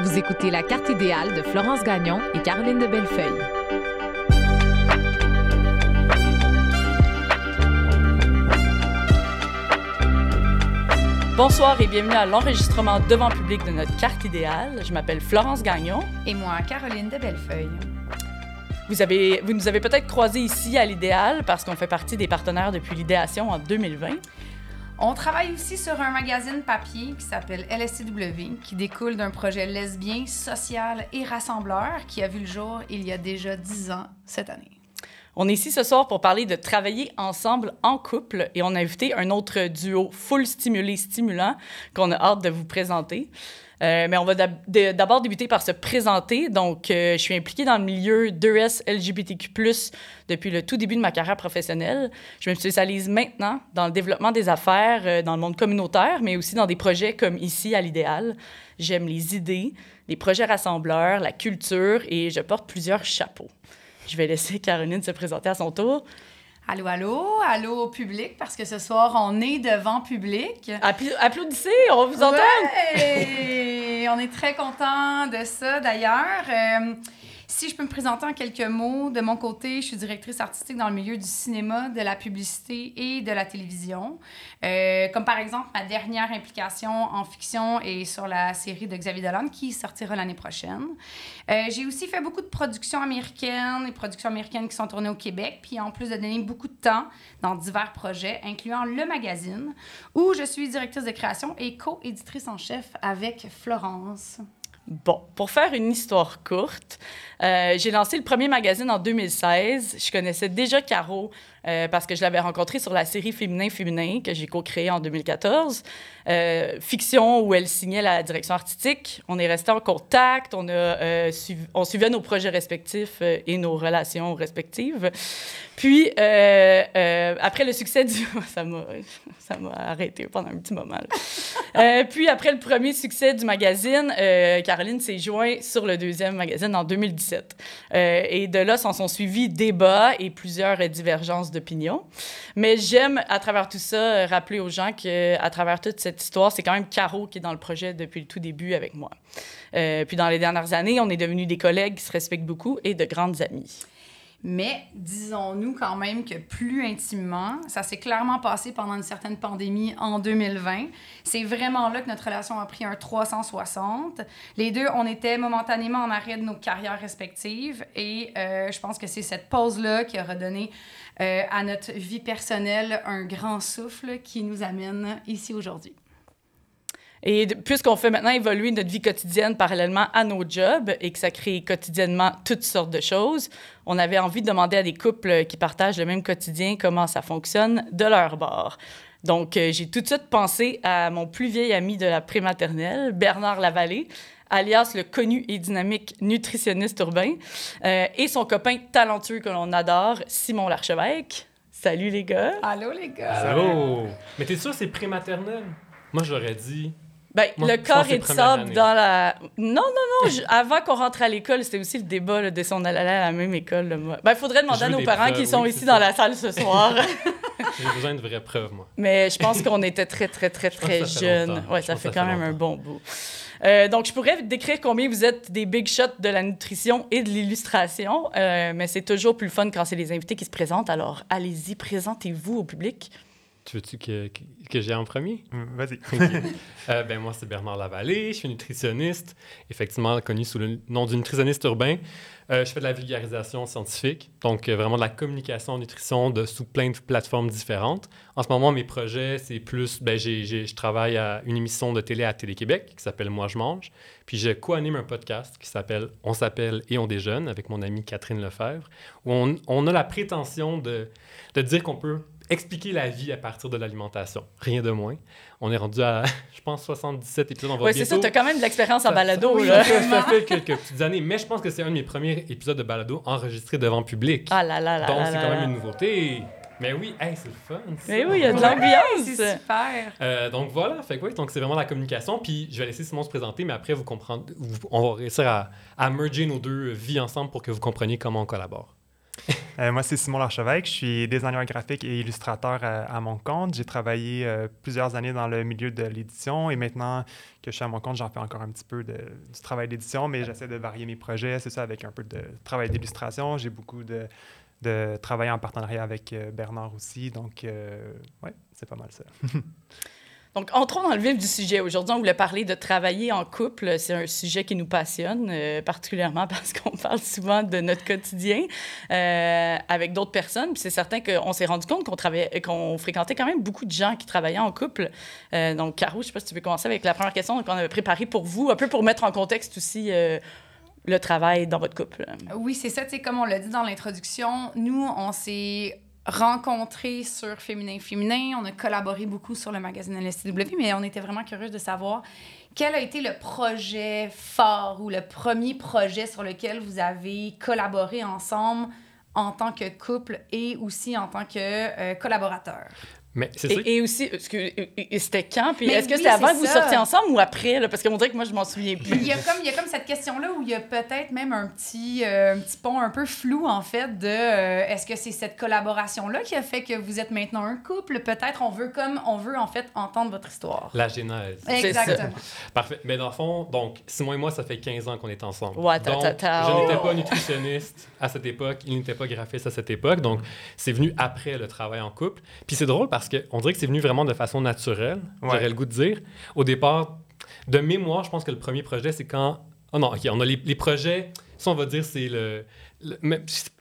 Vous écoutez La carte idéale de Florence Gagnon et Caroline de Bellefeuille. Bonsoir et bienvenue à l'enregistrement devant public de notre carte idéale. Je m'appelle Florence Gagnon. Et moi, Caroline de Bellefeuille. Vous, avez, vous nous avez peut-être croisés ici à l'Idéal parce qu'on fait partie des partenaires depuis l'idéation en 2020. On travaille aussi sur un magazine papier qui s'appelle LSCW, qui découle d'un projet lesbien, social et rassembleur qui a vu le jour il y a déjà dix ans cette année. On est ici ce soir pour parler de travailler ensemble en couple et on a invité un autre duo full stimulé stimulant qu'on a hâte de vous présenter. Euh, mais on va d'abord débuter par se présenter. Donc, euh, je suis impliquée dans le milieu 2S LGBTQ+, depuis le tout début de ma carrière professionnelle. Je me spécialise maintenant dans le développement des affaires euh, dans le monde communautaire, mais aussi dans des projets comme ici à l'Idéal. J'aime les idées, les projets rassembleurs, la culture et je porte plusieurs chapeaux. Je vais laisser Caroline se présenter à son tour. Allô, allô, allô au public, parce que ce soir, on est devant public. applaudissez, on vous entendre. on est très content de ça, d'ailleurs. Euh, si je peux me présenter en quelques mots, de mon côté, je suis directrice artistique dans le milieu du cinéma, de la publicité et de la télévision. Euh, comme par exemple, ma dernière implication en fiction est sur la série de Xavier Dolan qui sortira l'année prochaine. Euh, j'ai aussi fait beaucoup de productions américaines et productions américaines qui sont tournées au Québec, puis en plus de donner beaucoup de temps dans divers projets, incluant le magazine, où je suis directrice de création et co-éditrice en chef avec Florence. Bon, pour faire une histoire courte, euh, j'ai lancé le premier magazine en 2016. Je connaissais déjà Caro euh, parce que je l'avais rencontrée sur la série Féminin Féminin que j'ai co-créée en 2014. Euh, fiction où elle signait la direction artistique. On est resté en contact, on, a, on suivait nos projets respectifs et nos relations respectives. Puis, euh, euh, après le succès du... ça m'a arrêté pendant un petit moment. euh, puis, après le premier succès du magazine, euh, Caroline s'est jointe sur le deuxième magazine en 2017. Euh, et de là, s'en sont suivis débats et plusieurs divergences Mais j'aime, à travers tout ça, rappeler aux gens qu'à travers toute cette histoire, c'est quand même Caro qui est dans le projet depuis le tout début avec moi. puis, dans les dernières années, on est devenus des collègues qui se respectent beaucoup et de grandes amies. Mais disons-nous quand même que plus intimement, ça s'est clairement passé pendant une certaine pandémie en 2020. C'est vraiment là que notre relation a pris un 360. Les deux, on était momentanément en arrêt de nos carrières respectives et euh, je pense que c'est cette pause-là qui a redonné euh, à notre vie personnelle un grand souffle qui nous amène ici aujourd'hui. Et puisqu'on fait maintenant évoluer notre vie quotidienne parallèlement à nos jobs et que ça crée quotidiennement toutes sortes de choses, on avait envie de demander à des couples qui partagent le même quotidien comment ça fonctionne de leur bord. Donc, euh, j'ai tout de suite pensé à mon plus vieil ami de la prématernelle, Bernard Lavallée, alias le connu et dynamique nutritionniste urbain, euh, et son copain talentueux que l'on adore, Simon Larchevêque. Salut les gars! Allô les gars! Allô! Mais t'es sûr c'est prématernelle? Moi, j'aurais dit ben, le corps est de sable dans la. Non, non, non. avant qu'on rentre à l'école, c'était aussi le débat de si on allait à la même école. Il ben, faudrait demander à nos parents qui sont ici dans la salle ce soir. J'ai besoin de vraies preuves, moi. Mais je pense qu'on était très, très, très, très jeunes. Ouais, ça fait quand même un bon bout. Euh, donc, je pourrais décrire combien vous êtes des big shots de la nutrition et de l'illustration, euh, mais c'est toujours plus fun quand c'est les invités qui se présentent. Alors, allez-y, présentez-vous au public. Tu veux-tu que, que, j'ai en premier? Mm, vas-y. Euh, ben, moi, c'est Bernard Lavallée, je suis nutritionniste, effectivement connu sous le nom du nutritionniste urbain. Euh, je fais de la vulgarisation scientifique, donc euh, vraiment de la communication en nutrition de, sous plein de plateformes différentes. En ce moment, mes projets, c'est plus, ben, je travaille à une émission de télé à Télé-Québec qui s'appelle Moi je mange, puis je co-anime un podcast qui s'appelle On s'appelle et on déjeune avec mon amie Catherine Lefebvre, où on, on a la prétention de, de dire qu'on peut expliquer la vie à partir de l'alimentation. Rien de moins. On est rendu à, je pense, 77 épisodes. Oui, c'est ça, tu as quand même de l'expérience en balado. là. Ça, fait quelques petites années, mais je pense que c'est un de mes premiers épisodes de balado enregistrés devant public. Ah là là là Donc, c'est quand même une nouveauté. Mais oui, hey, c'est le fun. Mais oui, il y a de l'ambiance. c'est super. Euh, donc voilà, fait quoi donc c'est vraiment la communication. Puis je vais laisser Simon se présenter, mais après, vous comprendre, on va réussir à, à merger nos deux vies ensemble pour que vous compreniez comment on collabore. Euh, moi, c'est Simon Larchevêque. Je suis designer graphique et illustrateur à, mon compte. J'ai travaillé euh, plusieurs années dans le milieu de l'édition et maintenant que je suis à mon compte, j'en fais encore un petit peu de, du travail d'édition, mais j'essaie de varier mes projets. C'est ça, avec un peu de travail d'illustration. J'ai beaucoup de, de travail en partenariat avec euh, Bernard aussi. Donc, ouais, c'est pas mal ça. Donc, entrons dans le vif du sujet. Aujourd'hui, on voulait parler de travailler en couple. C'est un sujet qui nous passionne, euh, particulièrement parce qu'on parle souvent de notre quotidien euh, avec d'autres personnes. Puis c'est certain qu'on s'est rendu compte qu'on travaillait, qu'on fréquentait quand même beaucoup de gens qui travaillaient en couple. Euh, donc, Caro, je ne sais pas si tu veux commencer avec la première question qu'on avait préparée pour vous, un peu pour mettre en contexte aussi le travail dans votre couple. Oui, c'est ça. Tu sais, comme on l'a dit dans l'introduction, nous, on s'est rencontrés sur Féminin Féminin. On a collaboré beaucoup sur le magazine LSTW, mais on était vraiment curieux de savoir quel a été le projet fort ou le premier projet sur lequel vous avez collaboré ensemble en tant que couple et aussi en tant que euh, collaborateur. Mais c'est et, et, aussi, c'était quand? Puis est-ce que c'est avant que vous sortiez ensemble ou après? Là? Parce qu'on dirait que moi, je m'en souviens plus. Il y, a comme, il y a comme cette question-là où il y a peut-être même un petit, euh, un petit pont un peu flou, en fait, de euh, est-ce que c'est cette collaboration-là qui a fait que vous êtes maintenant un couple? Peut-être on veut comme, on veut en fait entendre votre histoire. La genèse. Exactement. Parfait. Mais dans le fond, donc, Simon et moi, ça fait 15 ans qu'on est ensemble. Ouais, donc, je n'étais pas nutritionniste à cette époque, il n'était pas graphiste à cette époque, donc c'est venu après le travail en couple. Puis c'est drôle parce qu'on dirait que c'est venu vraiment de façon naturelle, j'aurais le goût de dire. Au départ, de mémoire, je pense que le premier projet, c'est quand. Oh non, OK, on a les, les projets. Ça, on va dire, c'est le. le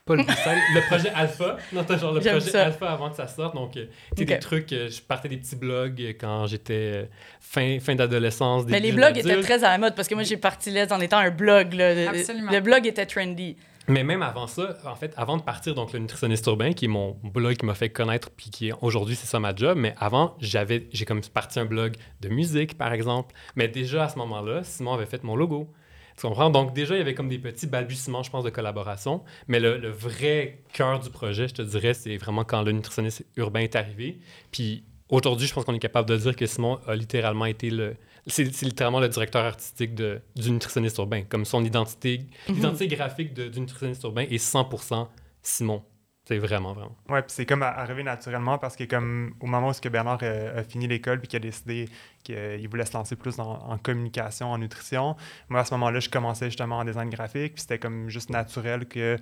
pas le, le projet Alpha. Non, genre le projet Alpha avant que ça sorte. Donc, euh, tu des trucs. Euh, je partais des petits blogs euh, quand j'étais fin, fin d'adolescence. Mais les blogs étaient très à la mode parce que moi, j'ai parti là en étant un blog. Là. Absolument. Le blog était trendy. Mais même avant ça, en fait, avant de partir, donc le nutritionniste urbain, qui est mon blog qui m'a fait connaître, puis qui aujourd'hui c'est ça ma job, mais avant, j'avais, j'ai comme parti un blog de musique, par exemple. Mais déjà à ce moment-là, Simon avait fait mon logo. Tu comprends? Donc déjà, il y avait comme des petits balbutiements, je pense, de collaboration. Mais le, le vrai cœur du projet, je te dirais, c'est vraiment quand le nutritionniste urbain est arrivé. Puis aujourd'hui, je pense qu'on est capable de dire que Simon a littéralement été le, c'est littéralement le directeur artistique de, du nutritionniste urbain. Comme son identité, mhm. l'identité graphique de, du nutritionniste urbain est 100% Simon. C'est vraiment, vraiment. Ouais, puis c'est comme arrivé naturellement parce que comme au moment où que Bernard a, fini l'école puis qu'il a décidé qu'il voulait se lancer plus en communication, en nutrition, moi à ce moment-là, je commençais justement en design graphique, puis c'était comme juste naturel que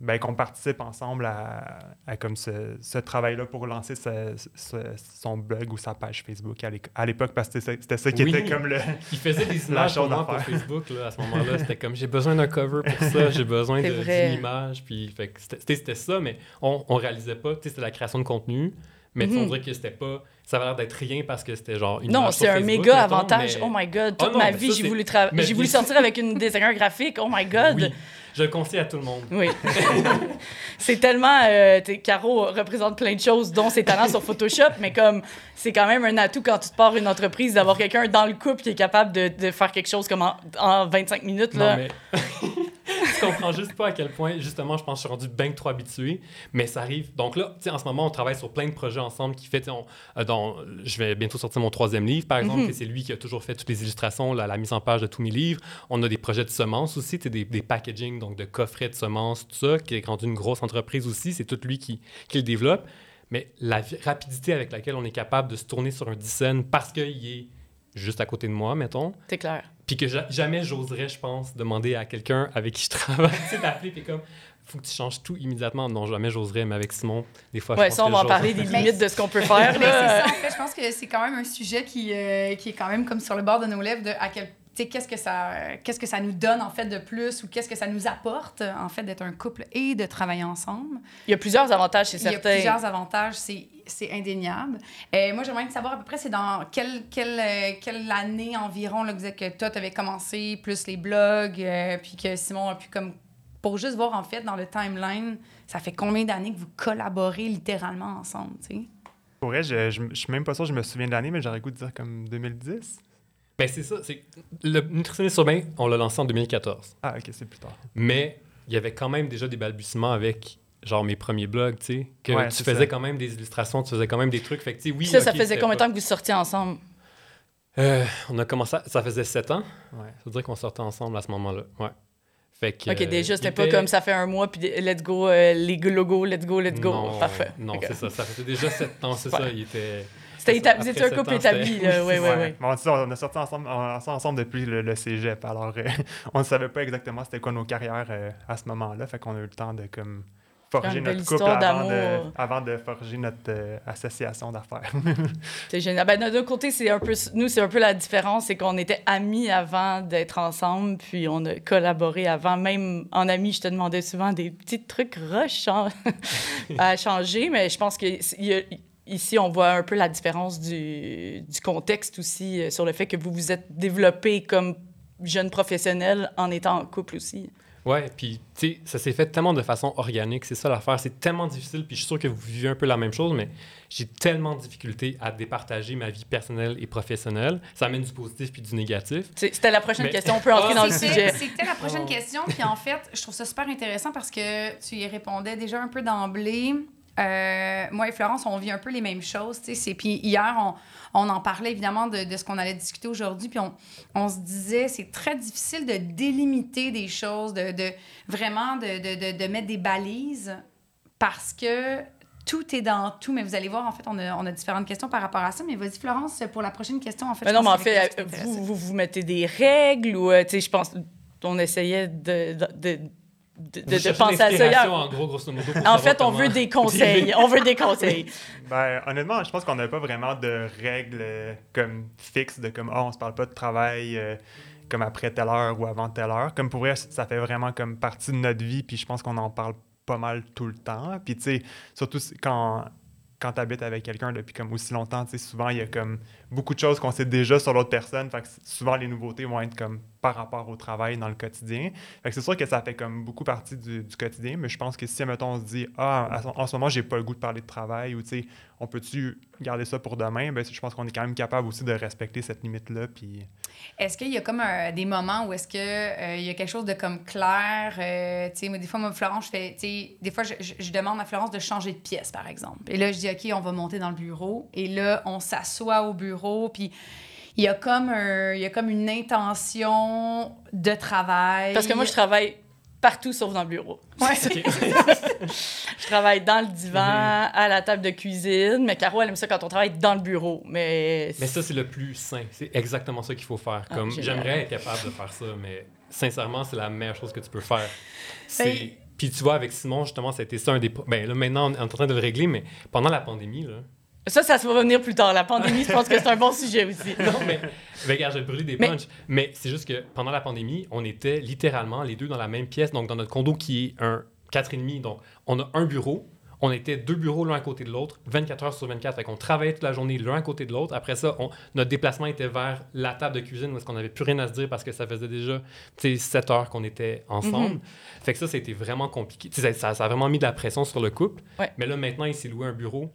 ben, qu'on participe ensemble à, comme ce, ce travail-là pour lancer son blog ou sa page Facebook à l'époque, parce que c'était ça qui était comme le. Il faisait des images pour, pour Facebook là, à ce moment-là. C'était comme j'ai besoin d'un cover pour ça, j'ai besoin d'une image. Puis c'était ça, mais on, on réalisait pas. C'était la création de contenu. Mais mm -hmm. on dirait que c'était pas. Ça avait l'air d'être rien parce que c'était genre une Non, c'est un méga avantage. Oh my god, toute oh ma vie, j'ai voulu, voulu sortir avec une designer graphique. Oh my god. Je le conseille à tout le monde. Oui. c'est tellement. Euh, Caro représente plein de choses, dont ses talents sur Photoshop, mais comme c'est quand même un atout quand tu te pars une entreprise d'avoir quelqu'un dans le couple qui est capable de, de faire quelque chose comme en, 25 minutes. Là. Non, mais. Tu comprends juste pas à quel point, justement, je pense que je suis rendu bien trop habitué, mais ça arrive. Donc là, tu sais, en ce moment, on travaille sur plein de projets ensemble qui fait, on, euh, je vais bientôt sortir mon troisième livre, par exemple, mm c'est lui qui a toujours fait toutes les illustrations, la, la, mise en page de tous mes livres. On a des projets de semences aussi, des, des packaging, donc de coffrets de semences, tout ça, qui est rendu une grosse entreprise aussi. C'est tout lui qui, qui le développe. Mais la rapidité avec laquelle on est capable de se tourner sur un scène parce qu'il est juste à côté de moi, mettons. C'est clair. Puis que jamais j'oserais, je pense, demander à quelqu'un avec qui je travaille, tu sais, d'appeler, puis comme, faut que tu changes tout immédiatement. Non, jamais j'oserais, mais avec Simon, des fois, ouais, je pense ça, on va en parler des limites de ce qu'on peut faire. Mais c'est ça, en fait, je pense que c'est quand même un sujet qui, euh, qui est quand même comme sur le bord de nos lèvres de à quel qu'est-ce que ça qu'est-ce que ça nous donne en fait de plus ou qu'est-ce que ça nous apporte en fait d'être un couple et de travailler ensemble. Il y a plusieurs avantages, c'est certain. Il y a plusieurs avantages, c'est c'est indéniable. Et euh, moi, j'aimerais savoir à peu près, c'est dans quelle, quelle, euh, quelle année environ là, que, que toi, tu avais commencé, plus les blogs, euh, puis que Simon a pu comme... Pour juste voir, en fait, dans le timeline, ça fait combien d'années que vous collaborez littéralement ensemble, tu sais? Pour vrai, je, je, suis même pas sûr, je me souviens de l'année, mais j'aurais goût de dire comme 2010. Ben, c'est ça. C'est... Le nutritionniste urbain, on l'a lancé en 2014. Ah, OK, c'est plus tard. Mais il y avait quand même déjà des balbutiements avec genre mes premiers blogs, tu sais, que tu faisais quand même des illustrations, tu faisais quand même des trucs. Fait que, oui, ça, ça faisait combien de temps que vous sortiez ensemble? Euh, on a commencé, ça faisait sept ans. Ouais. Ça veut dire qu'on sortait ensemble à ce moment-là. Ouais. Fait que, OK, déjà, c'était pas était- comme ça fait un mois, puis let's go, euh, les logos, let's go, let's go. Non, Parfait. Non, c'est ça. Ça faisait déjà sept ans, c'est ça. Il était. C'était établi, c'était un couple établi, là. Oui, oui, Ouais. oui. Bon, tu sais, on a sorti ensemble, en- ensemble depuis le, le cégep, alors euh, on ne savait pas exactement c'était quoi nos carrières euh, à ce moment-là, fait qu'on a eu le temps de comme forger notre couple avant de, d'amour. avant de forger notre euh, association d'affaires. C'est génial. Ben, de notre côté, c'est un peu, nous, c'est un peu la différence, c'est qu'on était amis avant d'être ensemble, puis on a collaboré avant. Même en amis, je te demandais souvent des petits trucs rush hein, à changer, mais je pense que il y a- ici, on voit un peu la différence du, du contexte aussi euh, sur le fait que vous vous êtes développé comme jeune professionnel en étant en couple aussi. Ouais, puis tu sais, ça s'est fait tellement de façon organique, c'est ça l'affaire. C'est tellement difficile, puis je suis sûr que vous vivez un peu la même chose, mais j'ai tellement de difficulté à départager ma vie personnelle et professionnelle. Ça amène du positif puis du négatif. C'était la prochaine Mais- question. On peut entrer Ah, dans le sujet. c'était la prochaine Oh. question. Puis en fait, je trouve ça super intéressant parce que tu y répondais déjà un peu d'emblée. Euh, moi et Florence, on vit un peu les mêmes choses. tu sais. C'est- Puis hier, on, on en parlait évidemment de, de ce qu'on allait discuter aujourd'hui. Puis on, on se disait, c'est très difficile de délimiter des choses, de, de vraiment de, de, mettre des balises parce que tout est dans tout. Mais vous allez voir, en fait, on a, on a différentes questions par rapport à ça. Mais vas-y, Florence, pour la prochaine question, en fait. Mais non, mais en fait, vous, vous, vous mettez des règles ou, euh, tu sais, je pense, on essayait de, de, penser à ça. hier. en gros, grosso modo. pour En savoir fait, on comment- veut des conseils. on veut des conseils. Ben, honnêtement, je pense qu'on n'a pas vraiment de règles euh, comme fixes de comme, oh, on se parle pas de travail euh, comme après telle heure ou avant telle heure. Comme pour vrai, ça fait vraiment comme partie de notre vie, puis je pense qu'on en parle pas mal tout le temps. Puis tu sais, surtout quand, quand tu habites avec quelqu'un depuis comme aussi longtemps, tu sais, souvent il y a comme beaucoup de choses qu'on sait déjà sur l'autre personne. Fait que souvent les nouveautés vont être comme par rapport au travail dans le quotidien. C'est sûr que ça fait comme beaucoup partie du, quotidien, mais je pense que si, mettons, on se dit, ah, en ce moment, j'ai pas le goût de parler de travail, ou tu sais, on peut-tu garder ça pour demain, ben, je pense qu'on est quand même capable aussi de respecter cette limite-là. Puis, Est-ce qu'il y a comme des moments où est-ce que euh, il y a quelque chose de comme clair euh, Tu sais, des fois, moi, Florence, je fais, des fois, je- je demande à Florence de changer de pièce, par exemple. Et là, je dis, OK, on va monter dans le bureau. Et là, on s'assoit au bureau, puis il y a comme un, il y a comme une intention de travail. Parce que moi, je travaille partout sauf dans le bureau. Ouais. Je travaille dans le divan, à la table de cuisine, mais Caro, elle aime ça quand on travaille dans le bureau. Mais, Mais ça, c'est le plus sain. C'est exactement ça qu'il faut faire. Ah, Comme. J'aimerais être capable de faire ça, mais sincèrement, c'est la meilleure chose que tu peux faire. C'est- Ben- Puis tu vois, avec Simon, justement, ça a été ça un des... Ben là, maintenant, on est en train de le régler, mais pendant la pandémie, là... ça, ça se va revenir plus tard. La pandémie, je pense que c'est un bon sujet aussi. Non, mais... regarde, j'ai brûlé des Mais- punchs. Mais c'est juste que pendant la pandémie, on était littéralement les deux dans la même pièce, donc dans notre condo qui est un 4,5. Donc, on a un bureau. On était deux bureaux l'un à côté de l'autre, 24 heures sur 24. Fait qu'on travaillait toute la journée l'un à côté de l'autre. Après ça, on- notre déplacement était vers la table de cuisine est-ce qu'on n'avait plus rien à se dire parce que ça faisait déjà tu sais, 7 heures qu'on était ensemble. Mhm. Fait que ça, c'était vraiment compliqué. Ça, ça a vraiment mis de la pression sur le couple. Ouais. Mais là, maintenant, il s'est loué un bureau,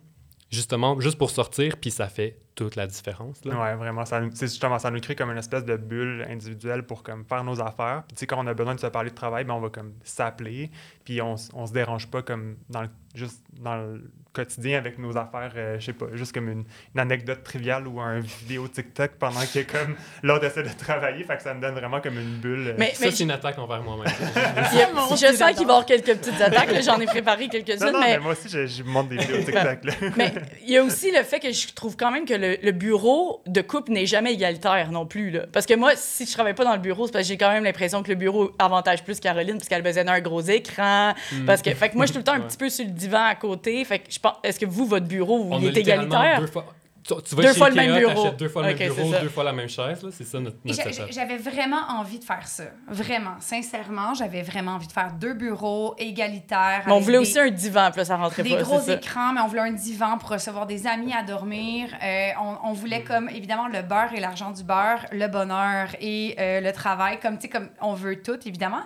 justement, juste pour sortir, puis ça fait toute la différence. Là. ouais, vraiment, ça, justement, ça nous crée comme une espèce de bulle individuelle pour comme faire nos affaires. Puis, tu sais, quand on a besoin de se parler de travail, ben, on va comme s'appeler, puis on, on se dérange pas comme dans le, juste dans le quotidien avec nos affaires, euh, je sais pas, juste comme une, une anecdote triviale ou un vidéo TikTok pendant que comme l'autre essaie de travailler. Fait que ça me donne vraiment comme une bulle. euh, Mais, Ça, mais c'est une attaque envers moi-même. je sens qu'il va y avoir quelques petites attaques. J'en ai préparé non, quelques-unes, non, mais mais moi aussi, je, je monte des vidéos TikTok. Là. Mais il y a aussi le fait que je trouve quand même que le, le bureau de couple n'est jamais égalitaire non plus. Là. Parce que moi, si je travaille pas dans le bureau, c'est parce que j'ai quand même l'impression que le bureau avantage plus Caroline parce qu'elle besoin d'un gros écran. Parce que, fait que moi, je suis tout le temps un Ouais. petit peu sur le divan à côté. Fait que je pense, est-ce que vous, votre bureau, On il est égalitaire? Deux fois, tu, tu vas Deux chez fois le Ikea, même bureau. deux fois le même bureau, deux fois la même chaise. là. C'est ça notre, notre. J'avais vraiment envie de faire ça. Vraiment. Sincèrement, j'avais vraiment envie de faire deux bureaux égalitaires. Mais on voulait des- aussi un divan, puis là, ça rentrait des pas. gros c'est ça. écrans, mais on voulait un divan pour recevoir des amis à dormir. Euh, on, on voulait Mm. comme, évidemment, le beurre et l'argent du beurre, le bonheur et euh, le travail, comme, tu sais, comme on veut tout, évidemment.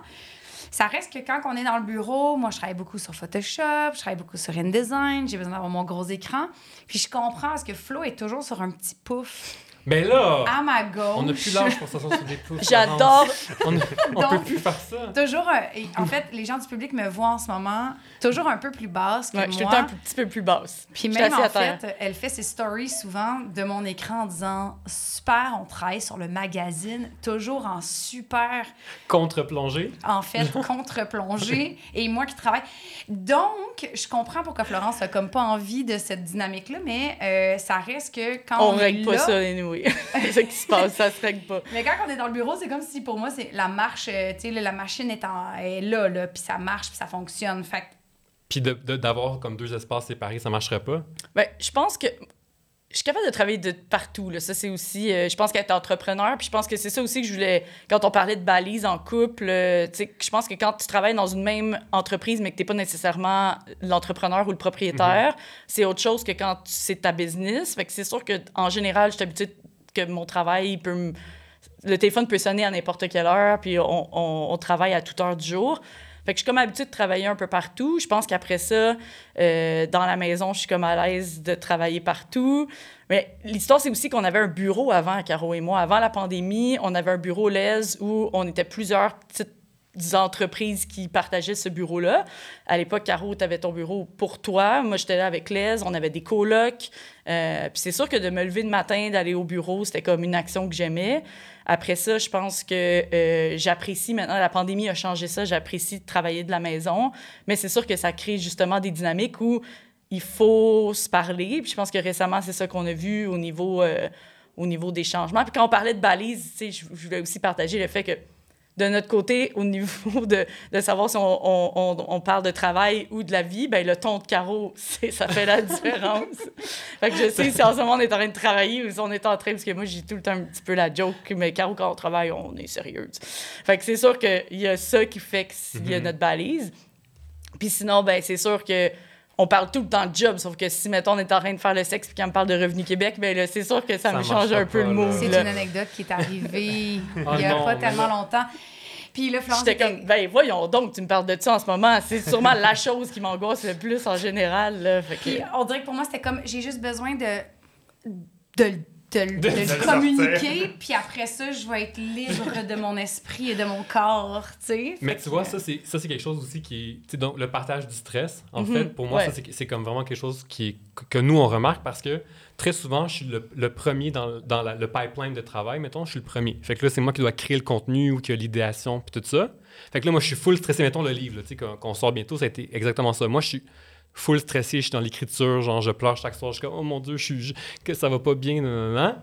Ça reste que quand on est dans le bureau, moi, je travaille beaucoup sur Photoshop, je travaille beaucoup sur InDesign, j'ai besoin d'avoir mon gros écran. Puis je comprends parce que Flo est toujours sur un petit pouf. Mais là, à ma on n'a gauche. plus l'âge pour s'asseoir sur des pouces. J'adore. On, on Donc- peut plus faire ça. Toujours, un- et en fait, les gens du public me voient en ce moment toujours un peu plus basse que Ouais, je suis moi. le temps un petit peu plus basse. Puis Je suis même en fait, elle fait ses stories souvent de mon écran en disant super, on travaille sur le magazine, toujours en super, Contre-plongée. en fait, contre-plongée. Et moi qui travaille. Donc, je comprends pourquoi Florence a comme pas envie de cette dynamique-là, mais euh, ça reste que quand On on, est règle pas là- ça, c'est ça qui se passe, ça se règle pas. Mais quand on est dans le bureau, c'est comme si pour moi, c'est la marche, euh, tu sais, la machine est, en- est là, là, puis ça marche, puis ça fonctionne. Fait que Puis de- de- d'avoir comme deux espaces séparés, ça marcherait pas? Ben, je pense que je suis capable de travailler de partout. Là. Ça, c'est aussi. euh, je pense qu'être entrepreneur, puis je pense que c'est ça aussi que je voulais. Quand on parlait de balises en couple, euh, tu sais, je pense que quand tu travailles dans une même entreprise, mais que tu n'es pas nécessairement l'entrepreneur ou le propriétaire, c'est autre chose que quand c'est ta business. Fait que c'est sûr qu'en général, je suis habituée que mon travail il peut me- Le téléphone peut sonner à n'importe quelle heure, puis on, on- on travaille à toute heure du jour. Que je suis comme habituée de travailler un peu partout. Je pense qu'après ça, euh, dans la maison, je suis comme à l'aise de travailler partout. Mais l'histoire, c'est aussi qu'on avait un bureau avant, Caro et moi. Avant la pandémie, on avait un bureau LES où on était plusieurs petites entreprises qui partageaient ce bureau-là. À l'époque, Caro, tu avais ton bureau pour toi. Moi, j'étais là avec Les. On avait des colocs. Euh, puis c'est sûr que de me lever le matin, d'aller au bureau, c'était comme une action que j'aimais. Après ça, je pense que euh, j'apprécie maintenant, la pandémie a changé ça, j'apprécie de travailler de la maison, mais c'est sûr que ça crée justement des dynamiques où il faut se parler. Puis je pense que récemment, c'est ça qu'on a vu au niveau, euh, au niveau des changements. Puis quand on parlait de balises, je voulais aussi partager le fait que de notre côté, au niveau de, de savoir si on, on, on, on parle de travail ou de la vie, ben le ton de carreau, c'est, ça fait la différence. fait que je sais si en ce moment on est en train de travailler ou si on est en train, parce que moi j'ai tout le temps un petit peu la joke, mais carreau quand on travaille, on est sérieuse. Fait que c'est sûr qu'il y a ça qui fait qu'il y a Mhm. notre balise. Puis sinon, ben c'est sûr que on parle tout le temps de job, sauf que si, mettons, on est en train de faire le sexe puis qu'on me parle de Revenu Québec, ben là, c'est sûr que ça, Ça me change un peu le mood. c'est une anecdote qui est arrivée Oh il n'y a non, pas tellement là- longtemps. Puis là, Florence J'étais comme, ben voyons donc, tu me parles de ça en ce moment. C'est sûrement la chose qui m'angoisse le plus en général. Là. Fait que- Puis on dirait que pour moi, c'était comme, j'ai juste besoin de, de, de, de, De- de de le communiquer, puis après ça, je vais être libre de mon esprit et de mon corps, tu sais. Mais tu vois, ça, c'est, ça, c'est quelque chose aussi qui est. Donc, le partage du stress, en Mhm. fait, pour moi, Ouais. ça, c'est, c'est comme vraiment quelque chose qui est, que- nous, on remarque parce que très souvent, je suis le, le premier dans, dans la- le pipeline de travail, mettons, je suis le premier. Fait que là, c'est moi qui dois créer le contenu ou qui a l'idéation, puis tout ça. Fait que là, moi, je suis full stressé. Mettons le livre, tu sais, qu'on, qu'on sort bientôt, ça a été exactement ça. Moi, je suis full stressé, je suis dans l'écriture, genre, je pleure chaque soir, je suis comme, oh mon Dieu, je suis, je- que ça va pas bien, nan, nan, nan.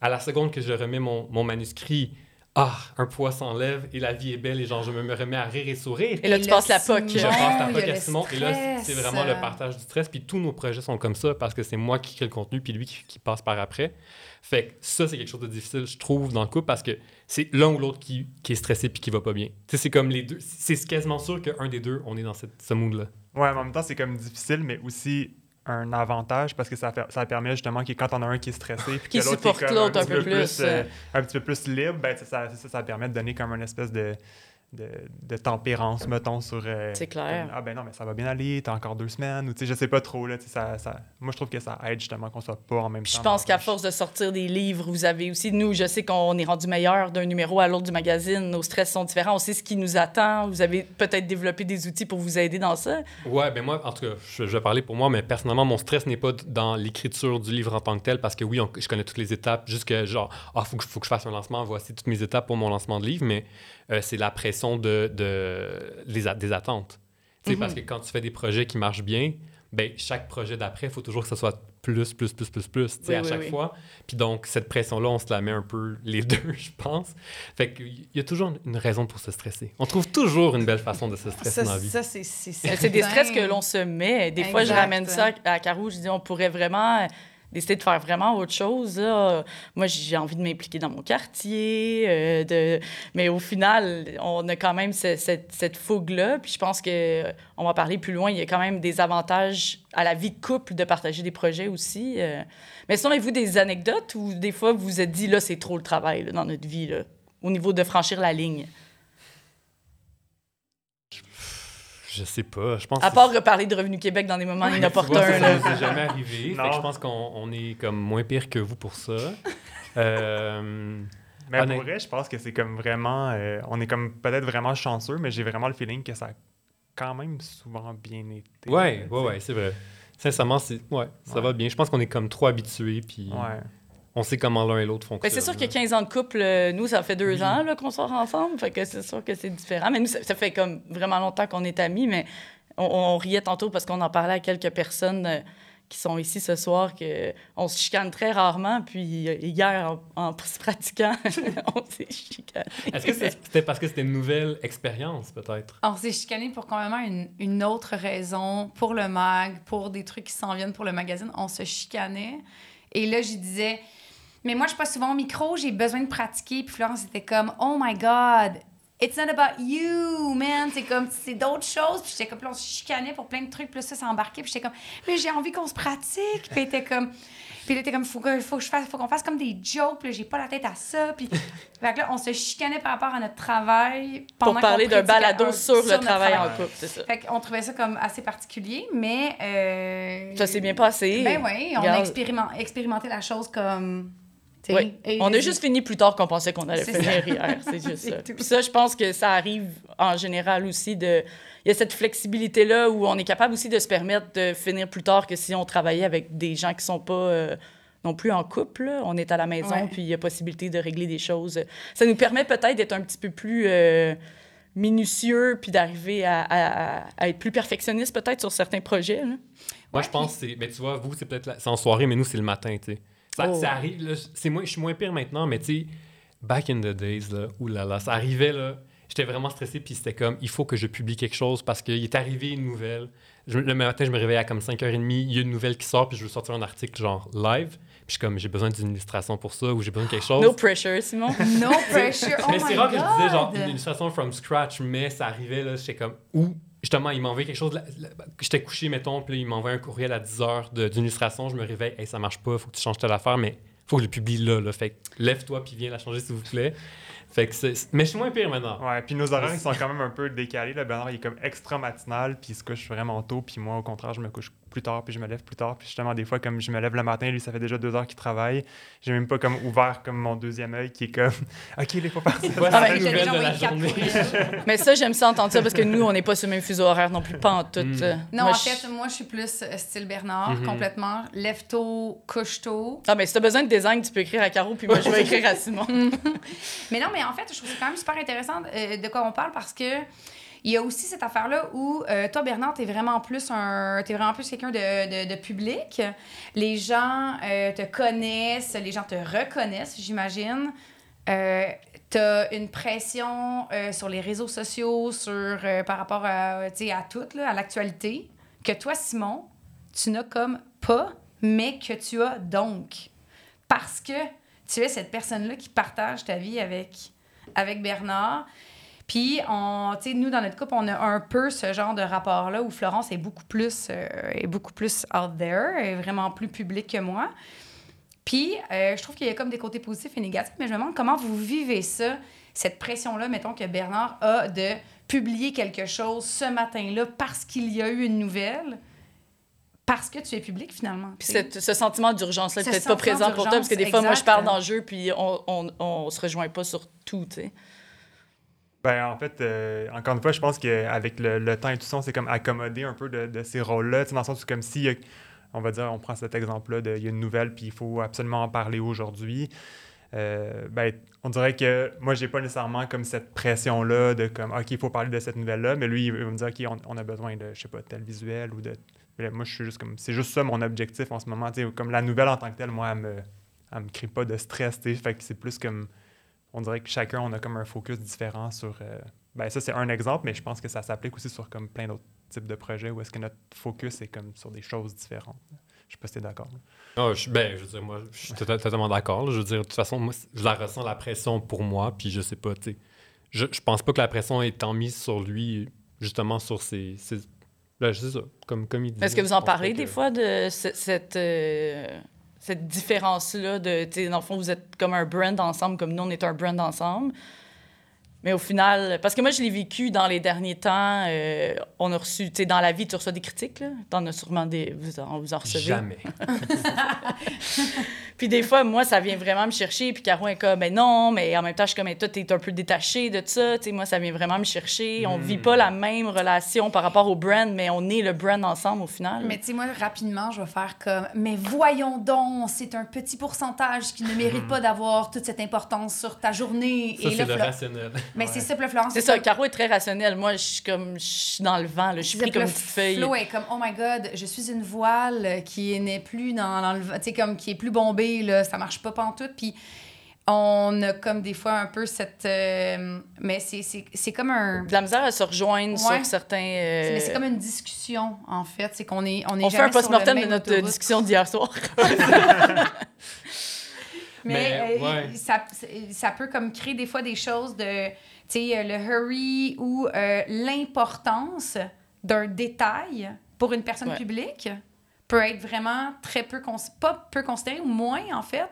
À la seconde que je remets mon, mon manuscrit, ah, un poids s'enlève et la vie est belle et genre, je me me remets à rire et sourire. Et là, tu passes la POC. Je passe la POC à Simon et là, c'est vraiment le partage du stress. Puis tous nos projets sont comme ça parce que c'est moi qui crée le contenu puis lui qui, qui passe par après. Fait que ça, c'est quelque chose de difficile, je trouve, dans le couple parce que c'est l'un ou l'autre qui, qui est stressé puis qui va pas bien. Tu sais, c'est comme les deux. C'est quasiment sûr qu'un des deux, on est dans cette, ce mood-là. Ouais, mais en même temps, c'est comme difficile, mais aussi un avantage parce que ça, fait- ça permet justement que quand on a un qui est stressé puis Qui que supporte l'autre un petit peu plus, euh, euh. un petit peu plus libre, ben, ça, ça, ça, ça permet de donner comme une espèce de, de, de tempérance, mettons, sur... euh, C'est clair. comme, ah ben non, mais ça va bien aller, t'as encore deux semaines, ou tu sais, je sais pas trop, là, ça, ça... Moi, je trouve que ça aide justement qu'on soit pas en même Puis temps. je pense qu'à force de sortir des livres, vous avez aussi, nous, je sais qu'on est rendu meilleur d'un numéro à l'autre du magazine. Nos stress sont différents. On sait ce qui nous attend. Vous avez peut-être développé des outils pour vous aider dans ça. Ouais, ben moi, en tout cas, je, je vais parler pour moi, mais personnellement, mon stress n'est pas dans l'écriture du livre en tant que tel, parce que oui, on- je connais toutes les étapes, juste que genre, ah, faut que, faut que je fasse un lancement, voici toutes mes étapes pour mon lancement de livre, mais euh, c'est la pression de, de, les a- des attentes. Tu sais, Mhm. parce que quand tu fais des projets qui marchent bien, ben, chaque projet d'après, il faut toujours que ce soit plus, plus, plus, plus, plus, tu sais, Oui, à oui, chaque oui. fois. Puis donc, cette pression-là, on se la met un peu les deux, je pense. Fait qu'il y a toujours une raison pour se stresser. On trouve toujours une belle façon de se stresser Ça, dans la vie. ça, c'est... Des stress que l'on se met. Des fois, je ramène ça à Caro. Je dis, on pourrait vraiment décider de faire vraiment autre chose. là. Moi, j'ai envie de m'impliquer dans mon quartier. euh, de... Mais au final, on a quand même ce- cette, cette fougue-là. Puis je pense que on va parler plus loin. Il y a quand même des avantages à la vie de couple de partager des projets aussi. euh. Mais sinon, avez-vous des anecdotes où des fois, vous vous êtes dit, là, c'est trop le travail dans notre vie, là, au niveau de franchir la ligne? Je sais pas. Je pense À part reparler de Revenu Québec dans des moments Tu vois, inopportuns. ça, là. ça jamais arrivé. Fait que Non. je pense qu'on on est comme moins pire que vous pour ça. Euh, Mais Honnête- pour vrai, je pense que c'est comme vraiment. euh, on est comme peut-être vraiment chanceux, mais j'ai vraiment le feeling que ça a quand même souvent bien été. ouais, ouais, ouais, c'est vrai. Sincèrement, ouais, ça Ouais. va bien. Je pense qu'on est comme trop habitués, puis Ouais. On sait comment l'un et l'autre Ben, fonctionnent. c'est sûr que là. 15 ans de couple, euh, nous, ça fait deux Oui. ans là, qu'on sort ensemble. Fait que c'est sûr que c'est différent. Mais nous, ça, ça fait comme vraiment longtemps qu'on est amis, mais on, on riait tantôt parce qu'on en parlait à quelques personnes euh, qui sont ici ce soir, que on se chicane très rarement. Puis euh, hier, en, en se pratiquant, on s'est chicané. Est-ce que c'était parce que c'était une nouvelle expérience, peut-être? On s'est chicané pour complètement une, une autre raison, pour le mag, pour des trucs qui s'en viennent pour le magazine. On se chicanait. Et là, je disais, mais moi, je suis pas souvent au micro, j'ai besoin de pratiquer. Puis Florence était comme, oh my God, it's not about you, man. C'est comme, c'est d'autres choses. Puis j'étais comme, là, on se chicanait pour plein de trucs. Puis là, ça s'est embarqué. Puis j'étais comme, mais j'ai envie qu'on se pratique. Puis elle était comme, puis elle était comme, faut que, faut que je fasse, faut qu'on fasse comme des jokes. Puis là, j'ai pas la tête à ça. Puis fait que là, on se chicanait par rapport à notre travail. pendant Pour parler d'un balado un- sur, le travail en couple, c'est ça. fait qu'on trouvait ça comme assez particulier, mais... euh, Ça s'est bien passé. Ben oui, on a expérimenté la chose comme... Oui. et- On a juste fini plus tard qu'on pensait qu'on allait finir ça. hier. C'est juste ça. tout. Puis ça, je pense que ça arrive en général aussi de. Il y a cette flexibilité-là où on est capable aussi de se permettre de finir plus tard que si on travaillait avec des gens qui sont pas. euh, non plus en couple, là. on est à la maison, Ouais. puis il y a possibilité de régler des choses. Ça nous permet peut-être d'être un petit peu plus euh, minutieux, puis d'arriver à, à- à être plus perfectionniste peut-être sur certains projets. là. Moi, Ouais, je pense que c'est. Ben, tu vois, vous, c'est peut-être la- c'est en soirée, mais nous, c'est le matin, tu sais. Ça, Oh. ça arrive. là, c'est moins, je suis moins pire maintenant, mais tu sais, back in the days, là, oulala, ça arrivait, là. J'étais vraiment stressé, puis c'était comme, il faut que je publie quelque chose parce qu'il est arrivé une nouvelle. Je- le matin, je me réveille à comme 5h30, il y a une nouvelle qui sort, puis je veux sortir un article genre live. Puis je suis comme, j'ai besoin d'une illustration pour ça, ou j'ai besoin de quelque chose. No pressure, Simon. No pressure, oh mais c'est rare que je disais genre une illustration from scratch, mais ça arrivait là, j'étais comme ou justement il m'envoyait quelque chose, j'étais couché mettons, puis il m'envoie un courriel à 10 heures d'illustration, je me réveille, hey ça marche pas, faut que tu changes telle affaire, mais faut que je le publie là, là. fait lève-toi puis viens la changer s'il vous plaît. Fait que c'est, mais je suis moins pire maintenant. Ouais, puis nos horaires, ils sont quand même un peu décalés. Là. Bernard, il est comme extra matinal, puis il se couche vraiment tôt. Puis moi, au contraire, je me couche plus tard, puis je me lève plus tard. Puis justement, des fois, comme je me lève le matin, lui, ça fait déjà deux heures qu'il travaille. J'ai même pas comme ouvert comme mon deuxième œil qui est comme OK, il faut partir. Voilà Ah, ben. Mais ça, j'aime ça entendre ça parce que nous, on n'est pas sur le même fuseau horaire non plus, pas en tout. Mm. euh. Non, Moi, en je- fait, moi, je suis plus euh, style Bernard, Mhm. complètement. Lève tôt, couche tôt. Ah, mais si t'as besoin de design, tu peux écrire à Caro, puis moi, je vais écrire à Simon. Mais non, mais en fait, je trouve c'est quand même super intéressant euh, de quoi on parle parce que il y a aussi cette affaire-là où euh, toi, Bernard, t'es vraiment plus un, t'es vraiment plus quelqu'un de, de, public. Les gens euh, te connaissent, les gens te reconnaissent, j'imagine. Euh, t'as une pression sur les réseaux sociaux, sur par rapport à, à tout, là, à l'actualité, que toi, Simon, tu n'as comme pas, mais que tu as donc. Parce que tu es cette personne-là qui partage ta vie avec, avec Bernard. Puis, on, nous, dans notre couple, on a un peu ce genre de rapport-là où Florence est beaucoup plus, euh, est beaucoup plus out there, est vraiment plus publique que moi. Puis, euh, je trouve qu'il y a comme des côtés positifs et négatifs, mais je me demande comment vous vivez ça, cette pression-là, mettons, que Bernard a de publier quelque chose ce matin-là parce qu'il y a eu une nouvelle, parce que tu es public, finalement. Puis ce sentiment d'urgence-là est Ce peut-être pas présent pour toi, parce que des fois, moi, je parle exact. d'enjeux, puis on, on, on se rejoint pas sur tout, tu sais. Ben, en fait, euh, encore une fois, je pense qu'avec le, le temps et tout ça, on s'est comme accommodé un peu de, de ces rôles-là. Tu sais, Dans le sens où, comme si, on va dire, on prend cet exemple-là, de- il y a une nouvelle, puis il faut absolument en parler aujourd'hui. Euh, ben, on dirait que moi, j'ai pas nécessairement comme cette pression-là de comme, OK, il faut parler de cette nouvelle-là, mais lui, il va me dire, OK, on, on a besoin de, je sais pas, tel visuel ou de. Moi, je suis juste comme, c'est juste ça mon objectif en ce moment. Tu sais, comme la nouvelle en tant que telle, moi, elle me, me crée pas de stress. tu sais. Fait que c'est plus comme on dirait que chacun, on a comme un focus différent sur. euh, ben, ça, c'est un exemple, mais je pense que ça s'applique aussi sur comme plein d'autres types de projets où est-ce que notre focus est comme sur des choses différentes. Je sais pas si t'es d'accord. Ah, je, ben, je veux dire, moi, je suis tota- totalement d'accord. Je veux dire, de toute façon, moi, je la ressens, la pression pour moi, puis je sais pas, tu sais. Je, je pense pas que la pression est tant mise sur lui, justement, sur ses... Ben, je sais ça, comme, comme il dit. Est-ce que vous en parlez des fois de ce- cette, euh, cette différence-là de, tu dans le fond, vous êtes comme un brand ensemble, comme nous, on est un brand ensemble. Mais au final, parce que moi, je l'ai vécu dans les derniers temps. euh, on a reçu, tu sais, dans la vie, tu reçois des critiques, là. T'en as sûrement des. Vous en, vous en recevez. Jamais. Puis des fois, moi, ça vient vraiment me chercher. Puis Caro est comme, mais non, mais en même temps, je suis comme, mais toi, t'es un peu détaché de ça. Tu sais, moi, ça vient vraiment me chercher. On vit pas la même relation par rapport au brand, mais on est le brand ensemble au final. Mais tu sais, moi, rapidement, je vais faire comme, mais voyons donc, c'est un petit pourcentage qui ne mérite pas d'avoir toute cette importance sur ta journée. Ça, Et c'est le rationnel. Mais c'est ça, Florence. C'est ça, Caro est très rationnel. Moi, je suis comme, je suis dans le vent, là. je suis pris comme une feuille. Flo est comme, oh my god, je suis une voile qui n'est plus dans, dans le vent, tu sais, comme qui est plus bombée, là, ça marche pas pantoute. Puis on a comme des fois un peu cette. euh, mais c'est- comme un. De la misère à se rejoindre Ouais. sur certains. euh, Mais c'est comme une discussion, en fait. C'est qu'on est, on est On fait un post-mortem de notre autoroute. discussion d'hier soir. Mais, Mais, euh, ouais. ça, ça peut comme créer des fois des choses de, tu sais, euh, le hurry ou euh, l'importance d'un détail pour une personne Ouais. publique peut être vraiment très peu, pas peu considéré ou moins en fait,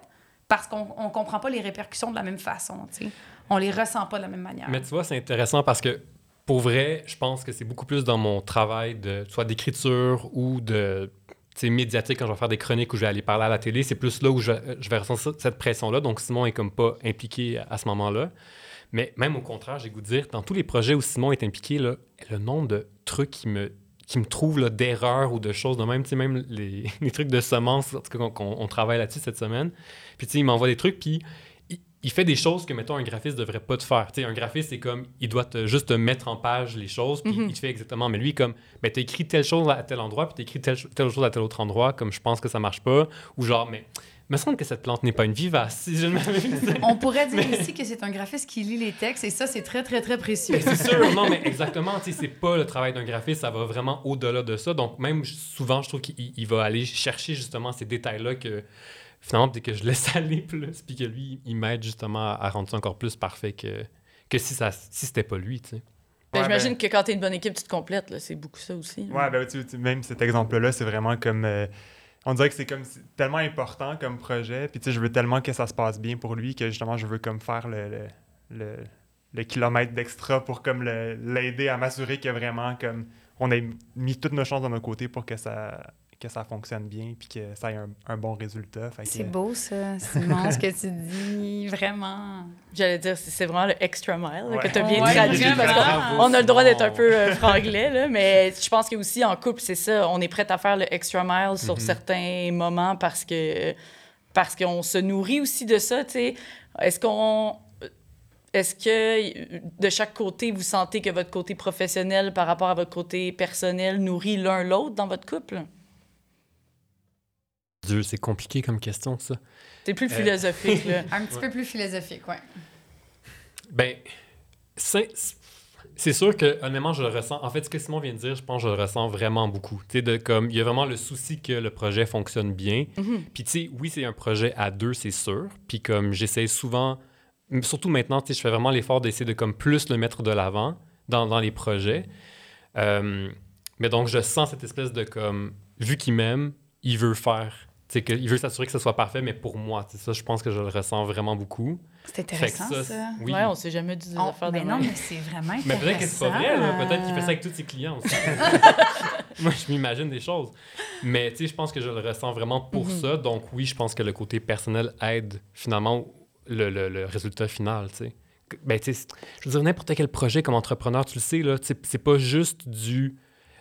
parce qu'on on comprend pas les répercussions de la même façon, tu sais. On les ressent pas de la même manière. Mais tu vois, c'est intéressant parce que pour vrai, je pense que c'est beaucoup plus dans mon travail de soit d'écriture ou de médiatique quand je vais faire des chroniques où je vais aller parler à la télé. C'est plus là où je, vais ressentir cette pression-là. Donc Simon est comme pas impliqué à, ce moment-là. Mais même au contraire, j'ai goût de dire, dans tous les projets où Simon est impliqué, le nombre de trucs qui me qui me trouvent d'erreurs ou de choses de même, même les, trucs de semences, en tout qu'on- qu'on on travaille là-dessus cette semaine. Puis, il m'envoie des trucs, puis il, fait des choses que, mettons, un graphiste devrait pas te faire. Tu sais, un graphiste, c'est comme, il doit te, juste te mettre en page les choses, puis Mhm. il te fait exactement. Mais lui, comme, ben, t'as écrit telle chose à tel endroit, puis t'as écrit telle, cho- telle chose à tel autre endroit, comme je pense que ça marche pas. Ou genre, mais, me semble que cette plante n'est pas une vivace. Si je ne. On pourrait dire ici que c'est un graphiste qui lit les textes et ça, c'est très, très, très précieux. Ben, c'est sûr, non, mais exactement, tu sais, c'est pas le travail d'un graphiste, ça va vraiment au-delà de ça. Donc, même souvent, je trouve qu'il il va aller chercher justement ces détails-là que finalement, dès que je laisse aller plus, puis que lui, il m'aide justement à, rendre ça encore plus parfait que, que si, ça, si c'était pas lui, tu sais. Ben, Ouais, J'imagine ben- que quand t'es une bonne équipe, tu te complètes. là. C'est beaucoup ça aussi. là. Ouais, ben, tu, tu- même cet exemple-là, c'est vraiment comme. euh, on dirait que c'est comme c'est tellement important comme projet. Puis, tu sais, je veux tellement que ça se passe bien pour lui que justement, je veux comme faire le, le, le, le kilomètre d'extra pour comme le- l'aider à m'assurer que vraiment, comme, on ait mis toutes nos chances de notre côté pour que ça, que ça fonctionne bien puis que ça ait un, un bon résultat. Fait que- C'est beau, ça, Simon, ce que tu dis, vraiment. J'allais dire, c'est c'est vraiment le extra mile là, que tu as bien Ouais, traduit. Parce on a le droit d'être un peu euh, franglais, là, mais je pense que aussi en couple, c'est ça. On est prêt à faire le extra mile sur Mhm. certains moments parce que parce qu'on se nourrit aussi de ça. Est-ce qu'on est-ce que de chaque côté, vous sentez que votre côté professionnel par rapport à votre côté personnel nourrit l'un l'autre dans votre couple? Dieu, c'est compliqué comme question, ça. C'est plus Euh. philosophique. Là. Un petit peu plus philosophique, ouais. Ben, c'est c'est sûr que, honnêtement, je le ressens. En fait, ce que Simon vient de dire, je pense que je le ressens vraiment beaucoup. Tu sais, de comme, il y a vraiment le souci que le projet fonctionne bien. Mhm. Puis, tu sais, oui, c'est un projet à deux, c'est sûr. Puis, comme, j'essaie souvent, surtout maintenant, tu sais, je fais vraiment l'effort d'essayer de, comme, plus le mettre de l'avant dans, dans les projets. Euh, mais donc, je sens cette espèce de, comme, vu qu'il m'aime, il veut faire. Tu sais, que- il veut s'assurer que ce soit parfait, mais pour moi. Tu sais, ça, je pense que je le ressens vraiment beaucoup. C'est intéressant, ça. ça, oui. Ouais, on s'est jamais dit des On- affaires de mais non, même. mais c'est vraiment intéressant. Mais peut-être que c'est pas vrai, là. Peut-être qu'il fait ça avec tous ses clients aussi. Moi, je m'imagine des choses. Mais tu sais, je pense que je le ressens vraiment pour Mhm. ça. Donc oui, je pense que le côté personnel aide finalement le, le- le résultat final, tu sais. Ben, tu sais, je veux dire, n'importe quel projet comme entrepreneur, tu le sais, là, c'est pas juste du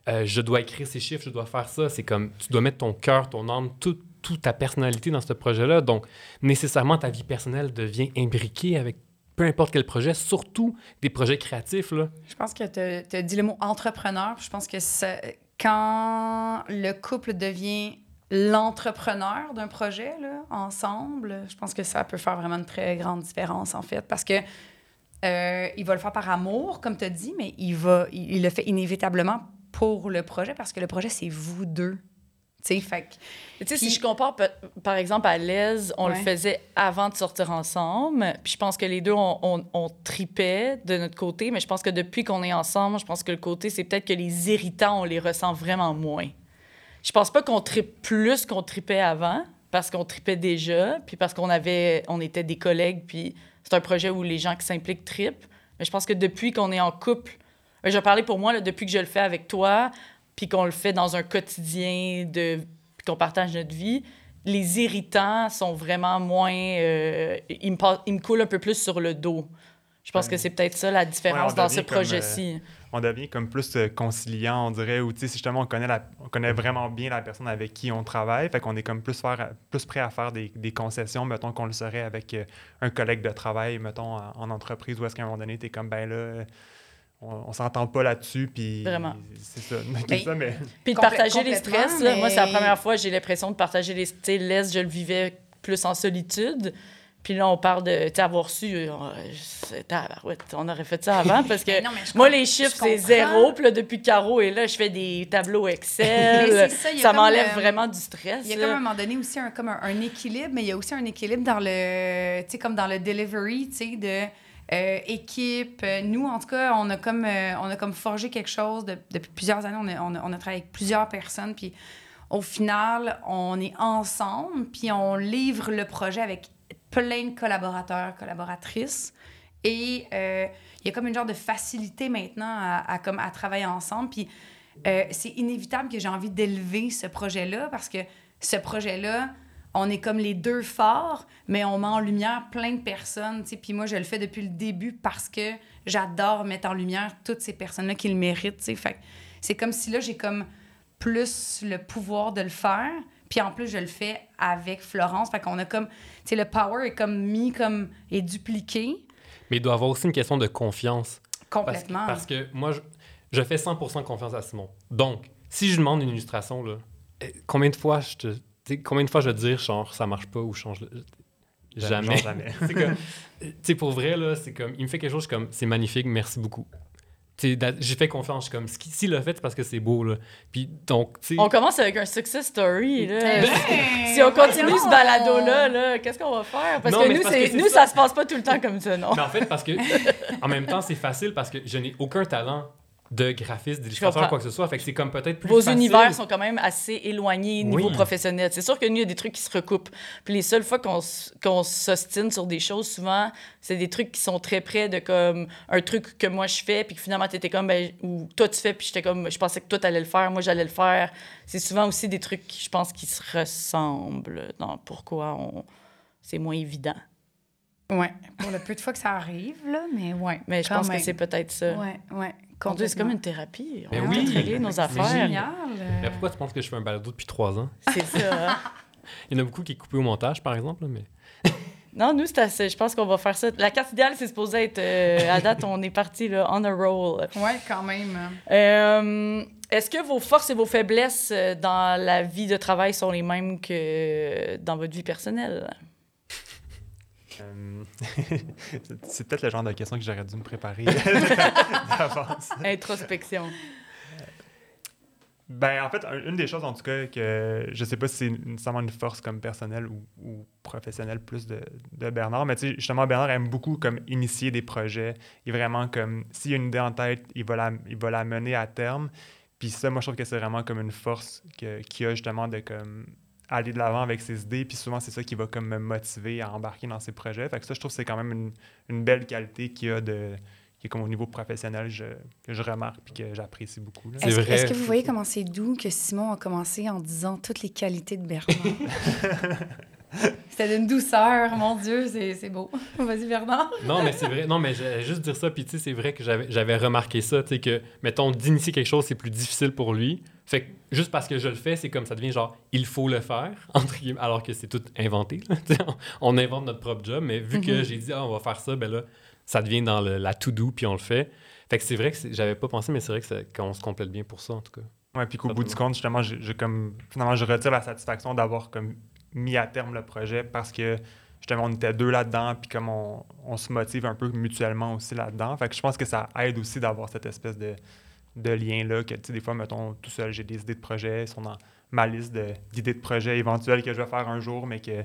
euh, je dois écrire ces chiffres, je dois faire ça. C'est comme tu dois mettre ton cœur, ton âme, tout- toute ta personnalité dans ce projet-là. Donc, nécessairement, ta vie personnelle devient imbriquée avec peu importe quel projet, surtout des projets créatifs, là. Je pense que tu as dit le mot entrepreneur. Je pense que quand le couple devient l'entrepreneur d'un projet là, ensemble, je pense que ça peut faire vraiment une très grande différence, en fait, parce que euh, il va le faire par amour, comme tu as dit, mais il, va, il le fait inévitablement pour le projet, parce que le projet, c'est vous deux. Tu sais, fait que- Puis- si je compare, par exemple, à l'aise, on le faisait avant de sortir ensemble. Puis je pense que les deux, on, on, on tripait de notre côté. Mais je pense que depuis qu'on est ensemble, je pense que le côté, c'est peut-être que les irritants, on les ressent vraiment moins. Je pense pas qu'on tripe plus qu'on tripait avant, parce qu'on tripait déjà, puis parce qu'on avait, on était des collègues, puis c'est un projet où les gens qui s'impliquent tripent. Mais je pense que depuis qu'on est en couple, je vais parler pour moi, là, depuis que je le fais avec toi, puis qu'on le fait dans un quotidien de puis qu'on partage notre vie, les irritants sont vraiment moins. euh, ils, me, ils me coulent un peu plus sur le dos. Je pense que c'est peut-être ça la différence dans ce comme, projet-ci. on devient comme plus euh, conciliant, on dirait, ou tu sais, si justement on connaît, la, on connaît vraiment bien la personne avec qui on travaille, fait qu'on est comme plus, faire, plus prêt à faire des, des concessions, mettons qu'on le serait avec euh, un collègue de travail, mettons, en, en entreprise, où est-ce qu'à un moment donné, tu es comme, ben là, euh, on, on s'entend pas là-dessus, puis Vraiment. c'est ça. Mais- C'est ça, mais Puis de partager les stress, là, moi, c'est la première fois j'ai l'impression de partager les... Tu sais, l'Est, je le vivais plus en solitude. Puis là, on parle de... Avoir su... euh, c'est- tabarouette, on aurait fait ça avant parce que... Non, Moi, les chiffres, c'est zéro. Puis là, depuis que Caro est là, je fais des tableaux Excel. Ça, m'enlève euh, vraiment du stress. Il y a là. comme à un moment donné aussi un, comme un, un équilibre, mais il y a aussi un équilibre dans le, tu sais, comme dans le delivery, tu sais, de euh, équipe. Euh, Nous, en tout cas, on a comme, euh, on a comme forgé quelque chose de- depuis plusieurs années. On a, on, a, travaillé avec plusieurs personnes, puis au final, on est ensemble, puis on livre le projet avec plein de collaborateurs, collaboratrices. Et il y a comme une genre de facilité maintenant à, comme, à travailler ensemble. Puis c'est inévitable que j'ai envie d'élever ce projet-là parce que ce projet-là, on est comme les deux forts, mais on met en lumière plein de personnes. Puis moi, je le fais depuis le début parce que j'adore mettre en lumière toutes ces personnes-là qui le méritent. c'est comme si là, j'ai comme plus le pouvoir de le faire. Puis en plus, je le fais avec Florence. Fait qu'on a comme, tu sais, le power est comme mis comme, est dupliqué Mais il doit y avoir aussi une question de confiance. Parce, complètement. parce que moi, je, je fais 100% confiance à Simon. Donc, si je demande une illustration, là, eh, combien de fois je te... Combien de fois je vais te dire, genre, ça marche pas ou change... le- Jamais. Genre jamais. c'est comme... Tu sais, pour vrai, là, c'est comme... Il me fait quelque chose, je suis comme, c'est magnifique, merci beaucoup. Tu sais, da- j'ai fait confiance, je suis comme, ce qui- s'il l'a fait, c'est parce que c'est beau, là. Puis, donc, tu sais... On commence avec un success story. Là. Ben, si on continue ce balado-là, là, qu'est-ce qu'on va faire? Parce Non, que nous, parce que ça. ça se passe pas tout le temps comme ça, non? Mais en fait, parce que, en même temps, c'est facile parce que je n'ai aucun talent de graphiste, d'illustrateur, quoi que ce soit. Fait que c'est comme peut-être plus Vos facile. univers sont quand même assez éloignés niveau Oui. professionnel. C'est sûr que nous, il y a des trucs qui se recoupent. Puis les seules fois qu'on qu'on s'ostine sur des choses, souvent, c'est des trucs qui sont très près de comme un truc que moi je fais, puis que finalement, tu étais comme, ben, ou toi tu fais, puis j'étais comme, je pensais que toi t'allais le faire, moi j'allais le faire. C'est souvent aussi des trucs, je pense, qui se ressemblent dans pourquoi on... c'est moins évident. Ouais, pour le peu de fois que ça arrive, là, mais ouais. Mais je pense même. que c'est peut-être ça. Ouais, ouais. Dieu, c'est comme une thérapie. On oui. régler nos affaires. Génial. Mais pourquoi tu penses que je fais un balado depuis trois ans? C'est ça. Il y en a beaucoup qui est coupé au montage, par exemple, mais... Non, nous, c'est assez. Je pense qu'on va faire ça. La carte idéale, c'est supposé être. euh, à date, on est parti là, on a roll. Ouais, quand même. Euh, Est-ce que vos forces et vos faiblesses euh, dans la vie de travail sont les mêmes que dans votre vie personnelle? Euh, c'est- peut-être le genre de question que j'aurais dû me préparer d'avance. Introspection. Ben, en fait, un- une des choses, en tout cas, que je sais pas si c'est nécessairement une force comme personnelle ou, ou professionnelle plus de, de Bernard, mais tu sais, justement, Bernard aime beaucoup comme initier des projets. Il est vraiment comme, s'il y a une idée en tête, il va la, il va la mener à terme. Puis ça, moi, je trouve que c'est vraiment comme une force que- qu'il a justement de comme aller de l'avant avec ses idées. Puis souvent, c'est ça qui va comme me motiver à embarquer dans ses projets. Fait que ça, je trouve que c'est quand même une, une belle qualité qu'il a de qui est comme au niveau professionnel je- que je remarque puis que j'apprécie beaucoup. là. Est-ce que vous voyez comment c'est doux que Simon a commencé en disant toutes les qualités de Bernard? C'était d'une douceur, mon Dieu, c'est c'est beau. Vas-y, Bernard. Non, mais c'est vrai. Non, mais j'allais juste dire ça. Puis, tu sais, c'est vrai que j'avais j'avais remarqué ça. Tu sais, que, mettons, d'initier quelque chose, c'est plus difficile pour lui. Fait que juste parce que je le fais, c'est comme ça devient genre, il faut le faire, entre guillemets, alors que c'est tout inventé. là. On, on invente notre propre job. Mais vu que Mhm. j'ai dit, ah, on va faire ça, ben là, ça devient dans le- la to-do, puis on le fait. Fait que c'est vrai que c'est- j'avais pas pensé, mais c'est vrai que ça- qu'on se complète bien pour ça, en tout cas. Ouais, puis qu'au bout du compte, justement, j'ai comme finalement je retire la satisfaction d'avoir comme mis à terme le projet parce que justement on était deux là-dedans, puis comme on, on se motive un peu mutuellement aussi là-dedans. Fait que je pense que ça aide aussi d'avoir cette espèce de, de lien-là, que tu sais, des fois, mettons, tout seul, j'ai des idées de projet, ils sont dans ma liste de- d'idées de, projets éventuelles que je vais faire un jour, mais que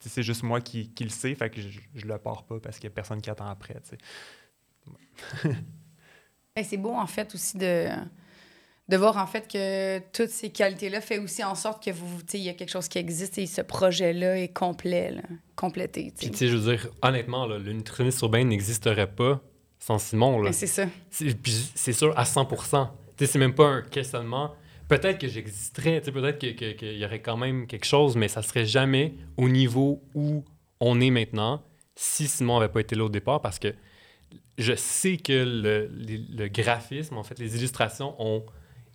c'est juste moi qui, qui le sais, fait que je, je le pars pas parce qu'il y a personne qui attend après, tu sais. Et c'est beau, en fait, aussi de, de voir, en fait, que toutes ces qualités-là fait aussi en sorte que vous, il y a quelque chose qui existe et ce projet-là est complet, là, complété, Puis, tu sais, je veux dire, honnêtement, là, le nutritionniste urbain n'existerait pas sans Simon. Là. Mais C'est ça. C'est- Puis c'est sûr à 100 Tu sais, c'est même pas un questionnement. peut-être que j'existerais, tu sais, peut-être qu'il que, que y aurait quand même quelque chose, mais ça serait jamais au niveau où on est maintenant si Simon n'avait pas été là au départ parce que je sais que le, le, le graphisme, en fait, les illustrations ont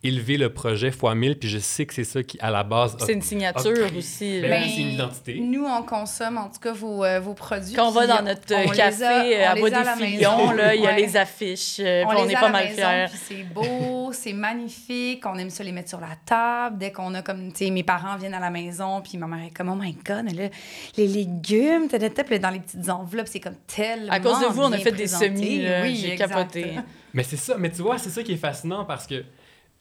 élevé le projet fois 1000, puis je sais que c'est ça qui, à la base, a- C'est une a signature aussi. Ben c'est une identité. Nous, on consomme en tout cas vos, euh, vos produits. Quand on va dans notre on euh, les café a- euh, on à les Bois a à des la Filions, maison. là, il y a les affiches. On, puis on les est a pas à la mal maison, fiers. puis c'est beau, c'est magnifique. On aime ça les mettre sur la table. Dès qu'on a comme, tu sais, mes parents viennent à la maison, puis ma mère est comme, oh my God, là, les légumes, ta, ta, ta, puis dans les petites enveloppes, c'est comme tellement À cause de vous, on a fait des semis. là, Oui, J'ai capoté. Mais c'est ça, mais tu vois, c'est ça qui est fascinant parce que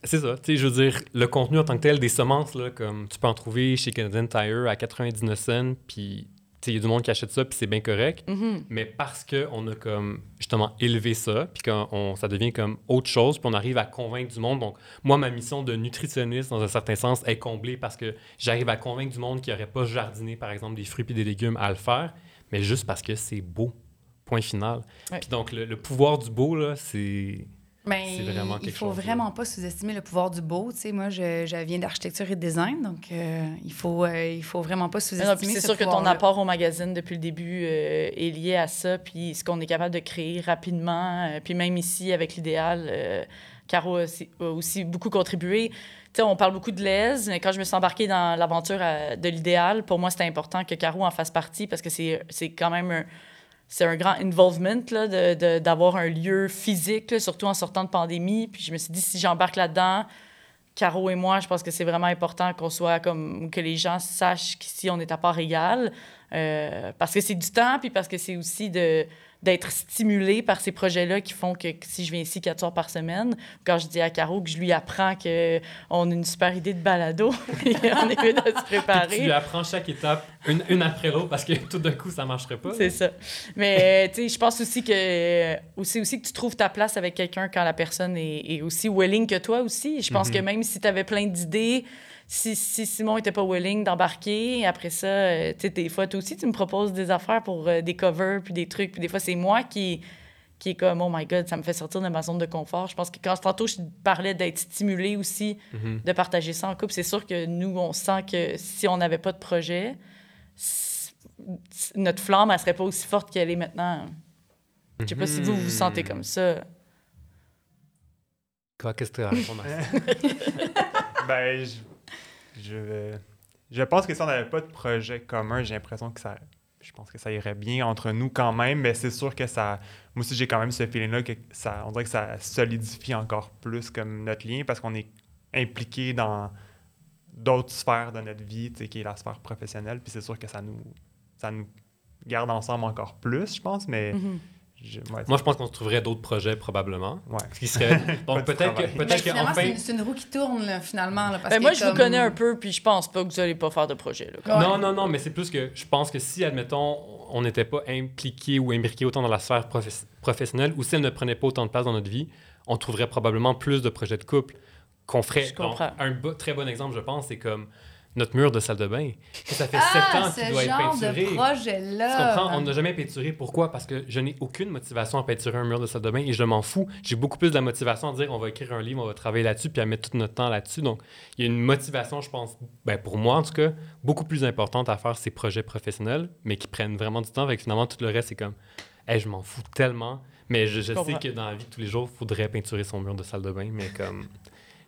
c'est ça, tu sais, je veux dire, le contenu en tant que tel, des semences, là, comme tu peux en trouver chez Canadian Tire à 99 cents, puis tu sais, il y a du monde qui achète ça, puis c'est bien correct. Mhm. Mais parce qu'on a comme justement élevé ça, puis ça devient comme autre chose, puis on arrive à convaincre du monde. Donc, moi, ma mission de nutritionniste, dans un certain sens, est comblée parce que j'arrive à convaincre du monde qui n'aurait pas jardiné, par exemple, des fruits et des légumes à le faire, mais juste parce que c'est beau. Point final. Ouais. Puis donc, le, le pouvoir du beau, là, c'est. Mais C'est vraiment il faut chose, là. vraiment pas sous-estimer le pouvoir du beau. Tu sais, moi, je, je viens d'architecture et de design, donc euh, il faut, euh, il faut vraiment pas Ah sous-estimer. c'est ce sûr que ton apport au magazine depuis le début euh, est lié à ça, puis ce qu'on est capable de créer rapidement, euh, puis même ici avec l'idéal, euh, Caro a aussi, a aussi beaucoup contribué. Tu sais, on parle beaucoup de l'aise, mais quand je me suis embarquée dans l'aventure euh, de l'idéal, pour moi, c'était important que Caro en fasse partie parce que c'est c'est quand même un, c'est un grand involvement d'avoir un lieu physique, surtout en sortant de pandémie. Puis je me suis dit, si j'embarque là-dedans, Caro et moi, je pense que c'est vraiment important qu'on soit comme que les gens sachent qu'ici on est à part égale, euh, parce que c'est du temps, puis parce que c'est aussi de d'être stimulé par ces projets-là qui font que si je viens ici quatre soirs par semaine, quand je dis à Caro que je lui apprends que on a une super idée de balado, et on est mieux de se Tu lui préparer. apprends chaque étape, une, une après l'autre, parce que tout d'un coup, ça marcherait pas. C'est ça. Mais tu sais, je pense aussi que aussi aussi que tu trouves ta place avec quelqu'un quand la personne est, est aussi willing que toi aussi. Je pense Mhm. que même si tu avais plein d'idées, si, si Simon était pas willing d'embarquer, après ça, euh, tu sais, des fois, toi aussi, tu me proposes des affaires pour euh, des covers, puis des trucs, puis des fois, c'est moi qui, qui est comme, oh my God, ça me fait sortir de ma zone de confort. Je pense que quand tantôt, je parlais d'être stimulé aussi, Mhm. de partager ça en couple, c'est sûr que nous, on sent que si on n'avait pas de projet, notre flamme, elle serait pas aussi forte qu'elle est maintenant. Je sais pas si vous vous sentez Mhm. comme ça. Quoi, qu'est-ce que tu as à répondre à ça? Ben, je, je, je pense que si on n'avait pas de projet commun, j'ai l'impression que ça. Je pense que ça irait bien entre nous quand même, mais c'est sûr que ça. Moi aussi, j'ai quand même ce feeling-là que ça. On dirait que ça solidifie encore plus comme notre lien parce qu'on est impliqué dans d'autres sphères de notre vie, qui est la sphère professionnelle. Puis c'est sûr que ça nous, ça nous garde ensemble encore plus, je pense, mais. Mhm. Je- ouais, Moi, je pense qu'on se trouverait d'autres projets, probablement. ouais. Ce qui serait... Donc, peut-être que, finalement, c'est une, roue qui tourne, là, finalement. Là, parce Ben, moi, je vous connais un peu, puis je pense pas que vous allez pas faire de projet. Là, quand Ouais. Non, non, non, mais c'est plus que je pense que si, admettons, on n'était pas impliqué ou imbriqué autant dans la sphère professe- professionnelle ou si elle ne prenait pas autant de place dans notre vie, on trouverait probablement plus de projets de couple qu'on ferait. Je comprends. Donc, un très bon exemple, je pense, c'est comme notre mur de salle de bain. Ça fait sept Ah, ans ce qu'il doit être genre de peinturé. Tu projet-là. comprends? On n'a jamais peinturé. Pourquoi? Parce que je n'ai aucune motivation à peinturer un mur de salle de bain et je m'en fous. J'ai beaucoup plus de la motivation à dire on va écrire un livre, on va travailler là-dessus puis à mettre tout notre temps là-dessus. Donc, il y a une motivation, je pense, ben, pour moi en tout cas, beaucoup plus importante à faire ces projets professionnels, mais qui prennent vraiment du temps. Avec finalement, tout le reste, c'est comme, hey, je m'en fous tellement. Mais je, je sais que dans la vie de tous les jours, il faudrait peinturer son mur de salle de bain, mais comme,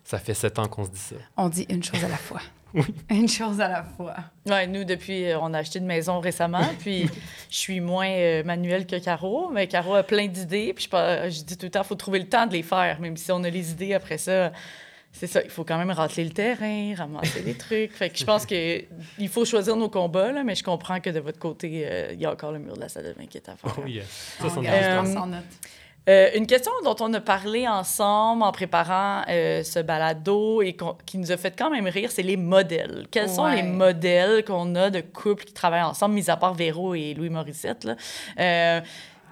ça fait sept ans qu'on se dit ça. On dit une chose à la fois. Oui. Une chose à la fois. Ouais, nous, depuis, euh, on a acheté une maison récemment, puis je suis moins euh, manuelle que Caro, mais Caro a plein d'idées, puis je, dis tout le temps, il faut trouver le temps de les faire, même si on a les idées après ça. C'est ça, il faut quand même rateler le terrain, ramasser les trucs. Fait que je pense que il faut choisir nos combats, là, mais je comprends que de votre côté, euh, il y a encore le mur de la salle de bain qui est à faire. Oh yes. Ça, On c'en est garde Euh. Euh, une question dont on a parlé ensemble en préparant euh, ce balado et qui nous a fait quand même rire, c'est les modèles. Quels sont les modèles qu'on a de couples qui travaillent ensemble, mis à part Véro et Louis Morissette? Là? Euh,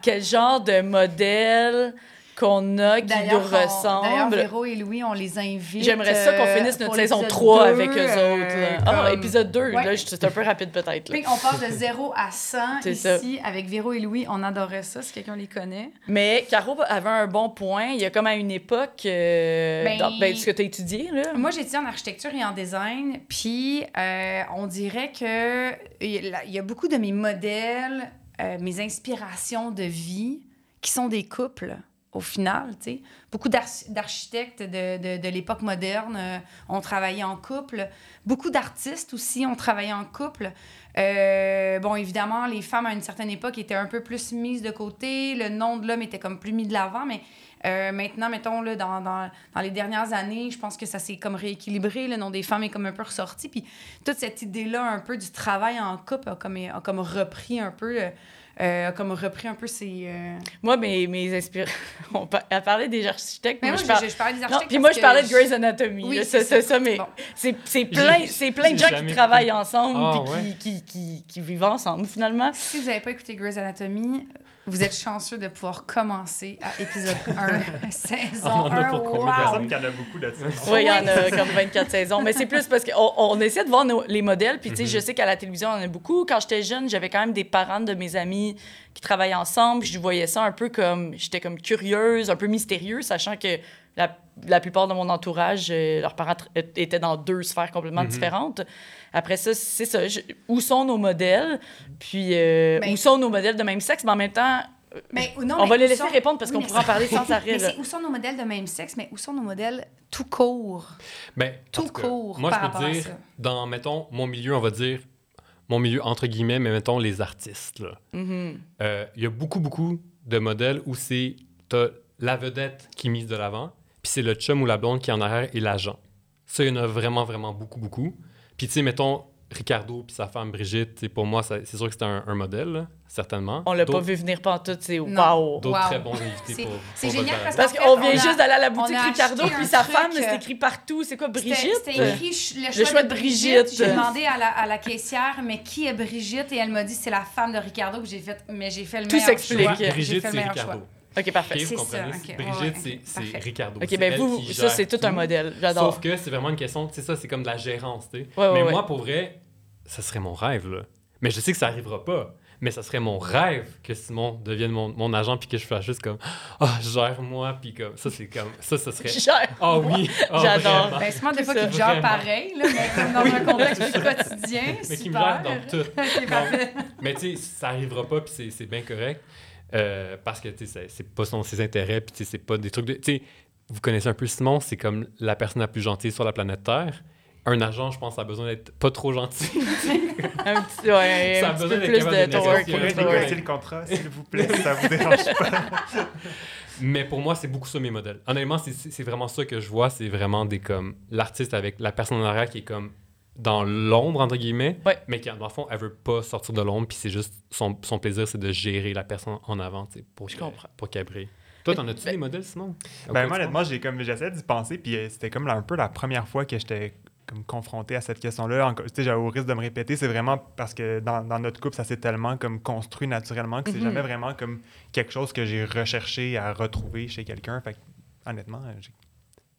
quel genre de modèle qu'on a qui nous D'ailleurs, ressemblent. Véro et Louis, on les invite. J'aimerais ça qu'on euh, finisse notre saison l'épisode 3 deux, avec eux euh, autres. là. Ah, comme- épisode 2, Ouais. là, c'est un peu rapide peut-être. on passe de 0 à 100 C'est ici avec Véro et Louis. On adorait ça, si quelqu'un les connaît. Mais Caro avait un bon point. Il y a comme à une époque, euh, Ben- dans ben, ce que tu as étudié, là. Moi, j'ai étudié en architecture et en design, puis euh, on dirait que il y a- il y a beaucoup de mes modèles, euh, mes inspirations de vie, qui sont des couples, au final, tu sais. Beaucoup d'arch- d'architectes de, de, l'époque moderne euh, ont travaillé en couple. Beaucoup d'artistes aussi ont travaillé en couple. Euh, bon, évidemment, les femmes à une certaine époque étaient un peu plus mises de côté. Le nom de l'homme était comme plus mis de l'avant, mais euh, maintenant, mettons, là, dans, dans, les dernières années, je pense que ça s'est comme rééquilibré. Le nom des femmes est comme un peu ressorti. Puis toute cette idée-là, un peu du travail en couple, comme, a comme repris un peu... euh, a comme repris un peu ses... euh, Moi, mes, mes inspirations. Elle parlait des architectes. Mais moi, je parlais des Non, architectes puis moi, je parlais de Grey's Anatomy. Oui, c'est ça. ça, mais Bon. c'est c'est plein, c'est plein de gens qui travaillent ensemble puis ouais. qui, qui, qui, qui vivent ensemble, finalement. Si vous n'avez pas écouté Grey's Anatomy, vous êtes chanceux de pouvoir commencer à épisode 1, saison On en a 1. pour combien de Wow! Personne qui en a beaucoup là-dessus? Oui, il y en a comme 24 saisons. Mais c'est plus parce qu'on on essaie de voir nos- les modèles. Puis, tu sais, je sais qu'à la télévision, on en a beaucoup. Quand j'étais jeune, j'avais quand même des parents de mes amis qui travaillaient ensemble. Puis je voyais ça un peu comme. J'étais comme curieuse, un peu mystérieuse, sachant que la, la plupart de mon entourage, euh, leurs parents tr- étaient dans deux sphères complètement Mhm. différentes. Après ça, c'est ça. Je- où sont nos modèles? Puis, euh, Ben- où sont nos modèles de même sexe? Mais en même temps, Mais, non, on mais va les laisser sont- répondre parce Oui, qu'on pourra en parler sans arrêt. Mais où sont nos modèles de même sexe, mais où sont nos modèles tout court? Ben, Tout court Moi, par je peux dire, dans, mettons, mon milieu, on va dire, mon milieu entre guillemets, mais mettons les artistes. Mhm. Euh, Il y a beaucoup, beaucoup de modèles où c'est la vedette qui mise de l'avant, puis c'est le chum ou la blonde qui est en arrière et l'agent. Ça, il y en a vraiment, vraiment beaucoup, beaucoup. Puis, tu sais, mettons, Ricardo puis sa femme Brigitte, pour moi, c'est sûr que c'était un, un modèle, là, certainement. On l'a pas vu venir pantoute, c'est wow! D'autres Wow. très bons invités C'est- pour, c'est génial parce qu'on vient juste d'aller à la boutique Ricardo, puis sa truc, femme, c'est écrit partout. C'est quoi, Brigitte? C'était écrit ch- le choix, de Brigitte. J'ai demandé à la, à la caissière, mais qui est Brigitte? Et elle m'a dit, c'est la femme de Ricardo. Puis j'ai fait, mais j'ai fait le Tout meilleur s'explique. choix. Bri- J'ai Brigitte, c'est meilleur Ricardo. choix. OK, parfait. Ok, vous C'est comprenez? ça, Brigitte, ouais, c'est. Ricardo. OK, ben vous, ça, c'est tout un modèle. J'adore. Sauf que c'est vraiment une question, c'est ça, c'est comme de la gérance, tu sais. Ouais, ouais, mais ouais. moi, pour vrai, ça serait mon rêve, là. Mais je sais que ça arrivera pas. Mais ça serait mon rêve que Simon devienne mon, mon agent puis que je fasse juste comme ah gère-moi puis comme ça c'est comme ça ça serait Gère. ah oui ah, J'adore. Ben, c'est moi, des fois, qui gère vraiment. pareil, là, mais comme dans un contexte plus quotidien. mais qui me gère dans tout parfait. mais tu sais ça arrivera pas puis c'est- c'est bien correct Euh, parce que c'est- pas son, ses intérêts puis c'est pas des trucs de vous connaissez un peu Simon c'est comme la personne la plus gentille sur la planète Terre un agent je pense a besoin d'être pas trop gentil Un petit, ouais, Ça a un petit besoin peu plus de négocier. Vous pourrez Ouais. négocier le contrat, s'il vous plaît, ça vous dérange pas. Mais pour moi, c'est beaucoup ça mes modèles. Honnêtement, c'est vraiment ça que je vois. C'est vraiment des comme l'artiste avec la personne en arrière qui est comme dans l'ombre, entre guillemets, Ouais. mais qui, dans le fond, elle veut pas sortir de l'ombre, puis c'est juste son, son plaisir, c'est de gérer la personne en avant, tu sais, pour, Je que- comprends. pour qu'elle brille. Toi, t'en as-tu Ben- des modèles, Simon? Ben, moi, honnêtement, j'ai comme j'essaie d'y penser, puis euh, c'était comme là, un peu la première fois que j'étais comme confronté à cette question-là. J'avais au risque de me répéter, c'est vraiment parce que dans, dans notre couple, ça s'est tellement comme construit naturellement que c'est Mhm. jamais vraiment comme quelque chose que j'ai recherché à retrouver chez quelqu'un. Fait que, honnêtement, j'ai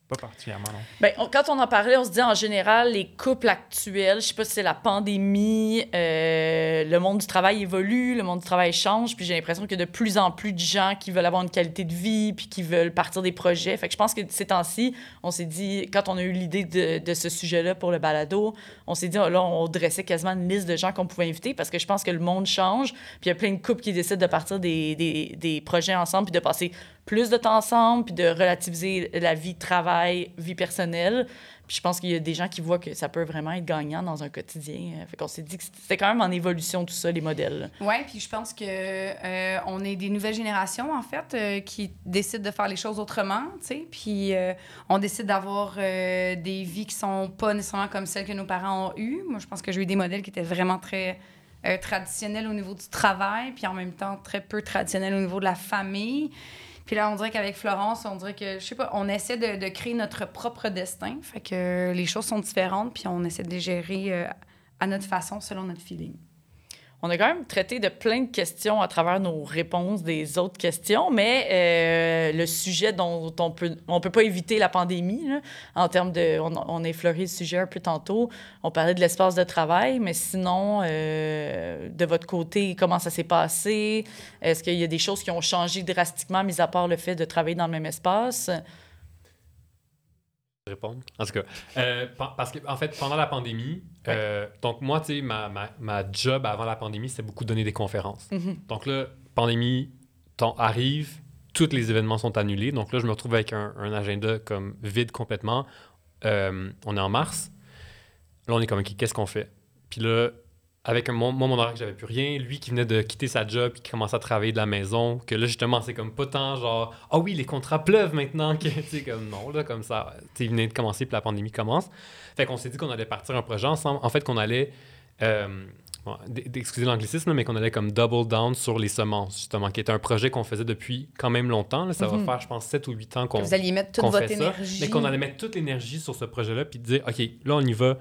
pas particulièrement non. Ben, on- quand on en parlait, on se dit en général, les couples actuels, je sais pas si c'est la pandémie, euh, le monde du travail évolue, le monde du travail change, puis j'ai l'impression qu'il y a de plus en plus de gens qui veulent avoir une qualité de vie, puis qui veulent partir des projets. Fait que je pense que ces temps-ci, on s'est dit, quand on a eu l'idée de, de ce sujet-là pour le balado, on s'est dit, oh, là, on dressait quasiment une liste de gens qu'on pouvait inviter, parce que je pense que le monde change, puis il y a plein de couples qui décident de partir des, des, des projets ensemble, puis de passer plus de temps ensemble, puis de relativiser la vie travail, vie personnelle. Puis je pense qu'il y a des gens qui voient que ça peut vraiment être gagnant dans un quotidien. Fait qu'on s'est dit que c'était quand même en évolution tout ça, les modèles. Oui, puis je pense que euh, on est des nouvelles générations, en fait, euh, qui décident de faire les choses autrement, tu sais. Puis euh, on décide d'avoir euh, des vies qui sont pas nécessairement comme celles que nos parents ont eues. Moi, je pense que j'ai eu des modèles qui étaient vraiment très traditionnels au niveau du travail, puis en même temps très peu traditionnels au niveau de la famille. Puis là, on dirait qu'avec Florence, on dirait que, je sais pas, on essaie de, créer notre propre destin. Fait que les choses sont différentes, puis on essaie de les gérer euh, à notre façon, selon notre feeling. On a quand même traité de plein de questions à travers nos réponses des autres questions, mais euh, le sujet dont on peut, on peut pas éviter la pandémie, là, en termes de, on, a effleuré le sujet un peu tantôt, on parlait de l'espace de travail, mais sinon, euh, de votre côté, comment ça s'est passé? Est-ce qu'il y a des choses qui ont changé drastiquement, mis à part le fait de travailler dans le même espace? Répondre. En tout cas, euh, pa- parce que en fait, pendant la pandémie, euh, donc moi, tu sais, ma, ma, ma job avant la pandémie, c'était beaucoup donner des conférences. Mhm. Donc là, pandémie temps arrive, tous les événements sont annulés. Donc là, je me retrouve avec un, un agenda comme vide complètement. Euh, on est en mars. Là, on est comme, OK, qu'est-ce qu'on fait? Puis là, avec un, mon, moi, mon horaire que j'avais plus rien, lui qui venait de quitter sa job, qui commençait à travailler de la maison, que là, justement, c'est comme pas tant genre, ah oui, les contrats pleuvent maintenant, que, tu comme non, là, comme ça, tu venait de commencer, puis la pandémie commence. Fait qu'on s'est dit qu'on allait partir un projet ensemble. En fait, qu'on allait, euh, bon, d- excusez l'anglicisme, mais qu'on allait comme double down sur les semences, justement, qui était un projet qu'on faisait depuis quand même longtemps. là. ça Mhm. va faire, je pense, 7 ou 8 ans qu'on Vous alliez mettre toute votre fait ça, énergie. mais qu'on allait mettre toute l'énergie sur ce projet-là, puis dire, OK, là, on y va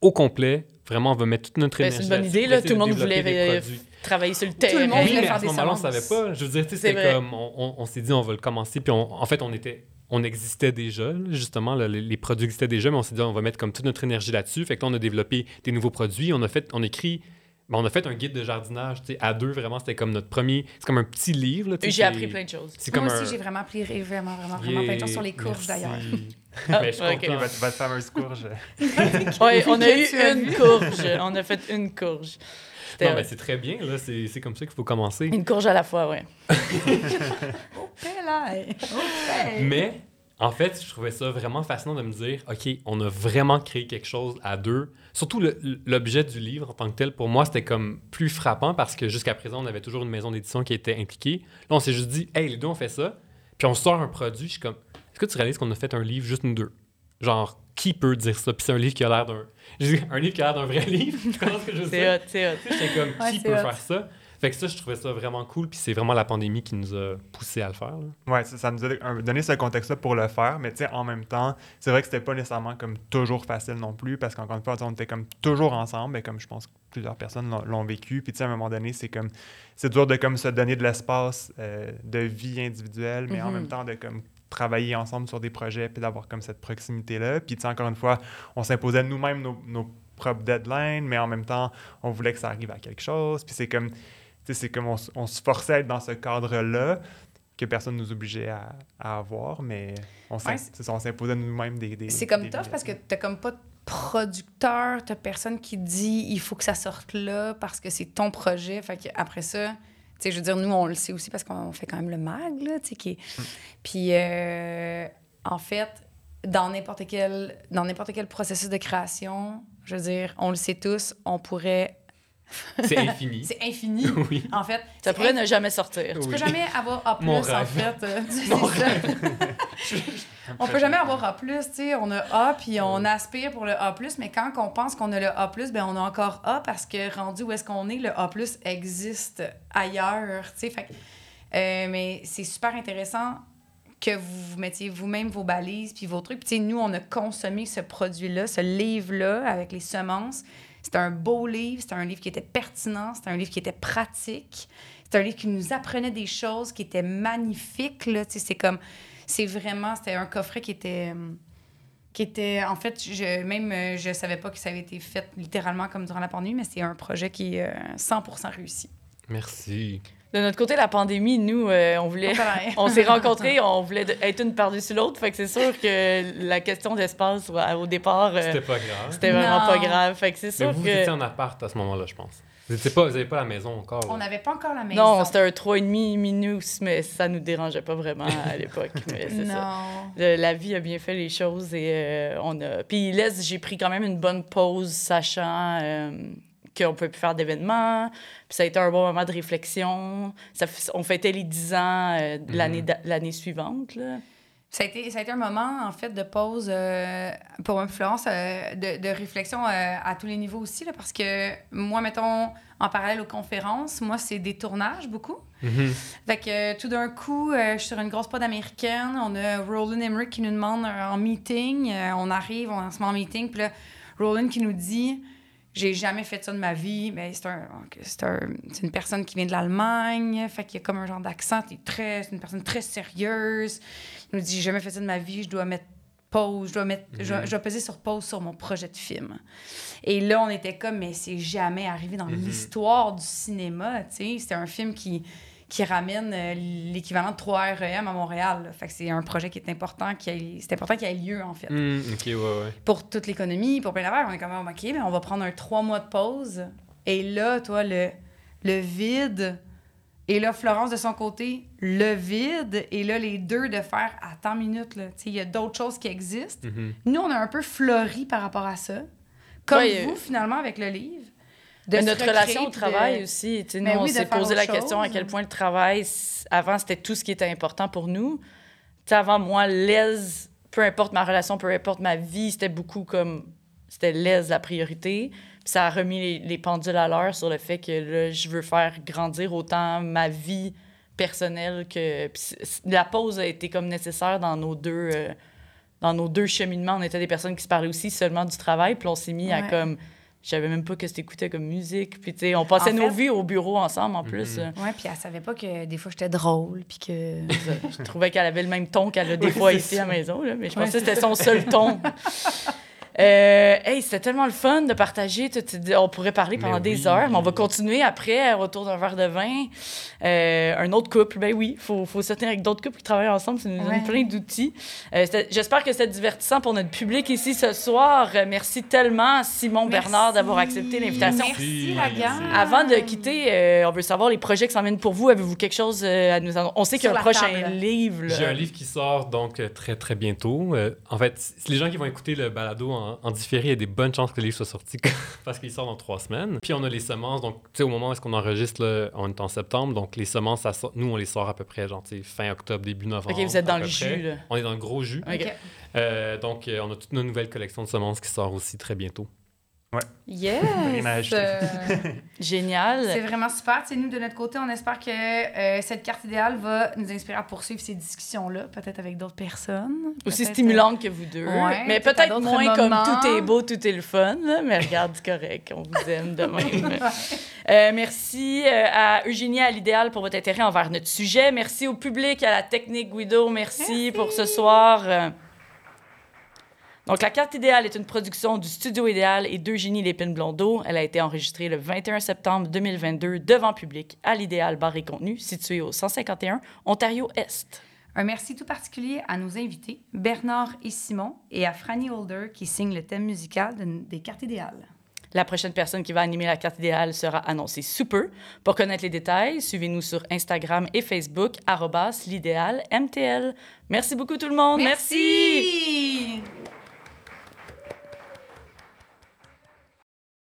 au complet. Vraiment, on va mettre toute notre Ben, énergie. c'est une bonne idée, là. Tout le de monde voulait, euh. Travailler sur le le terrain. monde Oui, voulait mais faire à ce des moment-là, on savait pas. Je veux dire, tu sais, C'est c'était comme, on, on- on s'est dit, on va le commencer, puis on- en fait, on était, on existait déjà, là, justement, là, les, produits existaient déjà, mais on s'est dit, on va mettre comme toute notre énergie là-dessus. Fait que là, on a développé des nouveaux produits, on a fait, on écrit, ben, on a fait un guide de jardinage, tu sais, à deux, vraiment, c'était comme notre premier, c'est comme un petit livre, là, J'ai c'est- appris plein de choses. C'est comme Moi un... aussi, j'ai vraiment appris vraiment, vraiment, vraiment plein de choses sur les courges, d'ailleurs. Ah, Ben, je suis ok. content. votre, votre fameuse courge. Oui, on a eu une courge. On a fait une courge. Non, mais c'est très bien, là, c'est c'est comme ça qu'il faut commencer. une courge à la fois, oui. Mais en fait, je trouvais ça vraiment fascinant de me dire, OK, on a vraiment créé quelque chose à deux. Surtout l'objet du livre en tant que tel, pour moi, c'était comme plus frappant parce que jusqu'à présent, on avait toujours une maison d'édition qui était impliquée. Là, on s'est juste dit, hey, les deux, on fait ça. Puis on sort un produit. Je suis comme, est-ce que tu réalises qu'on a fait un livre juste nous deux? Genre, qui peut dire ça? Puis c'est un livre qui a l'air d'un. Un livre qui a l'air d'un vrai livre. Tu comprends ce que je veux C'est dire? hot, c'est hot. Tu sais, J'étais comme, Ouais, qui peut hot. faire ça? Fait que ça, je trouvais ça vraiment cool. Puis c'est vraiment la pandémie qui nous a poussé à le faire. là. Ouais, ça, ça nous a donné ce contexte-là pour le faire, mais tu sais, en même temps, c'est vrai que c'était pas nécessairement comme toujours facile non plus, parce qu'encore une fois, on était comme toujours ensemble, mais comme je pense que plusieurs personnes l'ont- vécu, puis tu sais, à un moment donné, c'est comme, c'est dur de comme se donner de l'espace euh, de vie individuelle, mais en Mhm. même temps de comme travailler ensemble sur des projets, puis d'avoir comme cette proximité-là, puis tu sais, encore une fois, on s'imposait nous-mêmes nos, nos propres deadlines, mais en même temps, on voulait que ça arrive à quelque chose, puis c'est comme, c'est comme on, on se forçait à être dans ce cadre-là, que personne nous obligeait à, à avoir, mais on Ouais, s'imposait nous-mêmes des, des. C'est comme des tough limites, parce que t'as comme pas de producteur, t'as personne qui dit il faut que ça sorte là parce que c'est ton projet. Fait que après ça, tu sais, je veux dire, nous, on le sait aussi parce qu'on fait quand même le mag, là, tu sais, qui est- Puis, euh, en fait, dans n'importe quel, dans n'importe quel processus de création, je veux dire, on le sait tous, on pourrait... C'est infini. C'est infini, oui. en fait. Ça pourrait infini. ne jamais sortir. Tu Oui. peux jamais avoir A+, Mon en rêve. fait. euh, Mon ça. on peut jamais avoir A+, tu sais, on a A, puis on aspire pour le A+, mais quand on pense qu'on a le A+, ben on a encore A parce que rendu où est-ce qu'on est, le A+, existe ailleurs, tu sais, fait euh, mais c'est super intéressant que vous vous mettiez vous-même vos balises puis vos trucs. Puis, tu sais, nous, on a consommé ce produit-là, ce livre-là, avec les semences. C'était un beau livre, c'était un livre qui était pertinent, c'était un livre qui était pratique. C'était un livre qui nous apprenait des choses qui. Tu sais, c'est comme... C'est vraiment... C'était un coffret qui était... hum, Qui était... En fait, je, même, euh, je savais pas que ça avait été fait littéralement comme durant la pandémie, mais c'est un projet qui est euh, 100% réussi. Merci. De notre côté, la pandémie, nous, euh, on voulait. On s'est rencontrés, on voulait être une par-dessus l'autre. Fait que c'est sûr que la question d'espace, au départ, euh, C'était pas grave. c'était vraiment Non. pas grave. Fait que c'est Mais sûr vous, que. étiez en appart à ce moment-là, je pense. Vous n'avez pas, vous pas la maison encore. là. On n'avait pas encore la maison. Non, c'était un 3,5 minus, mais ça nous dérangeait pas vraiment à l'époque. mais c'est ça. Le- la vie a bien fait les choses et euh, on a. Puis les, j'ai pris quand même une bonne pause, sachant qu'on peut plus faire d'événements. Puis ça a été un bon moment de réflexion. Ça, on fêtait les 10 ans euh, Mhm. d'a- l'année suivante. Là. Ça a, été, ça a été un moment, en fait, de pause euh, pour moi, Florence, euh, de, de réflexion euh, à tous les niveaux aussi, là, parce que moi, mettons, en parallèle aux conférences, moi, c'est des tournages beaucoup. Mhm. Fait que euh, tout d'un coup, euh, je suis sur une grosse pod américaine. On a Roland Emmerich qui nous demande euh, en meeting. Euh, on arrive, on se met en meeting. Puis là, Roland qui nous dit j'ai jamais fait ça de ma vie, mais c'est un, c'est un, c'est une personne qui vient de l'Allemagne, fait qu'il y a comme un genre d'accent, très, c'est une personne très sérieuse. Il nous dit, j'ai jamais fait ça de ma vie, je dois mettre pause, je dois, mettre, je, dois- je dois peser sur pause sur mon projet de film. Et là, on était comme, mais c'est jamais arrivé dans l'histoire du cinéma, tu sais. C'était un film qui, qui ramène euh, l'équivalent de 3 REM à Montréal. là. Fait que c'est un projet qui est important, qui ait- c'est important qu'il ait lieu, en fait. Ouais, ouais. Pour toute l'économie, pour plein d'affaires. On est comme, oh, OK, mais on va prendre un trois mois de pause. Et là, toi, le, le vide... Et là, Florence, de son côté, le vide. Et là, les deux de faire, attends une minute, là. Tu sais, il y a d'autres choses qui existent. Mhm. Nous, on a un peu fleuri par rapport à ça. Comme Ouais, vous, euh, finalement, avec le livre. De notre recréer relation au travail de- aussi. tu sais, Nous, on oui, de s'est posé la question à quel point le travail, avant, c'était tout ce qui était important pour nous. Tu sais, avant, moi, l'aise, peu importe ma relation, peu importe ma vie, c'était beaucoup comme. C'était l'aise la priorité. Puis ça a remis les, les pendules à l'heure sur le fait que là, je veux faire grandir autant ma vie personnelle que. Puis la pause a été comme nécessaire dans nos deux. euh, dans nos deux cheminements, on était des personnes qui se parlaient aussi seulement du travail, puis on s'est mis à comme je savais même pas que c'était écouté comme musique. Puis, tu sais, on passait En nos fait- vies au bureau ensemble, en plus. Mhm. Ouais, puis elle savait pas que des fois j'étais drôle, puis que. Je trouvais qu'elle avait le même ton qu'elle a des fois ici à la maison, là, mais je Ouais, pensais que c'était son seul ton. Euh, hey, c'était tellement le fun de partager. on pourrait parler Mais pendant des oui. heures, mais on va continuer après, euh, autour d'un verre de vin. Euh, un autre couple, ben oui, il faut, faut se tenir avec d'autres couples qui travaillent ensemble. Ça nous donne Ouais. plein d'outils. Euh, J'espère que c'était divertissant pour notre public ici ce soir. Merci tellement, Simon Merci. Bernard, d'avoir accepté l'invitation. Merci, Merci. la gang. Avant de quitter, euh, on veut savoir les projets qui s'en viennent pour vous. Avez-vous quelque chose à nous annoncer? On sait qu'il y a un prochain table. livre. J'ai un livre qui sort donc très très bientôt. Euh, en fait, les gens qui vont écouter le balado en, en différé, il y a des bonnes chances que le livre soit sorti parce qu'il sort dans trois semaines. Puis on a les semences, donc tu sais au moment où est-ce qu'on enregistre, là, on est en septembre, donc les semences, ça sort- nous on les sort à peu près genre fin octobre, début novembre. OK, vous êtes dans le jus. Là. On est dans le gros jus. OK. Euh, donc euh, on a toute notre nouvelle collection de semences qui sort aussi très bientôt. Yes! À ajouter. Euh, Génial. c'est vraiment super. Tu sais, nous, de notre côté, on espère que euh, cette carte idéale va nous inspirer à poursuivre ces discussions-là, peut-être avec d'autres personnes. Aussi peut-être, stimulante que vous deux. Ouais, mais peut-être moins comme tout est beau, tout est le fun. là. Mais regarde, c'est correct. On vous aime de même. Euh, merci à Eugénie à l'idéal pour votre intérêt envers notre sujet. Merci au public, à la technique Guido. Merci, pour ce soir. Donc, La carte idéale est une production du Studio Idéal et d'Eugénie Lépine-Blondeau. Elle a été enregistrée le 21 septembre 2022 devant public à l'Idéal Bar et Contenu, situé au 151 Ontario-Est. Un merci tout particulier à nos invités, Bernard et Simon, et à Franny Holder, qui signe le thème musical de- des cartes idéales. La prochaine personne qui va animer la carte idéale sera annoncée sous peu. Pour connaître les détails, suivez-nous sur Instagram et Facebook, arrobas l'idéal MTL. Merci beaucoup tout le monde. Merci.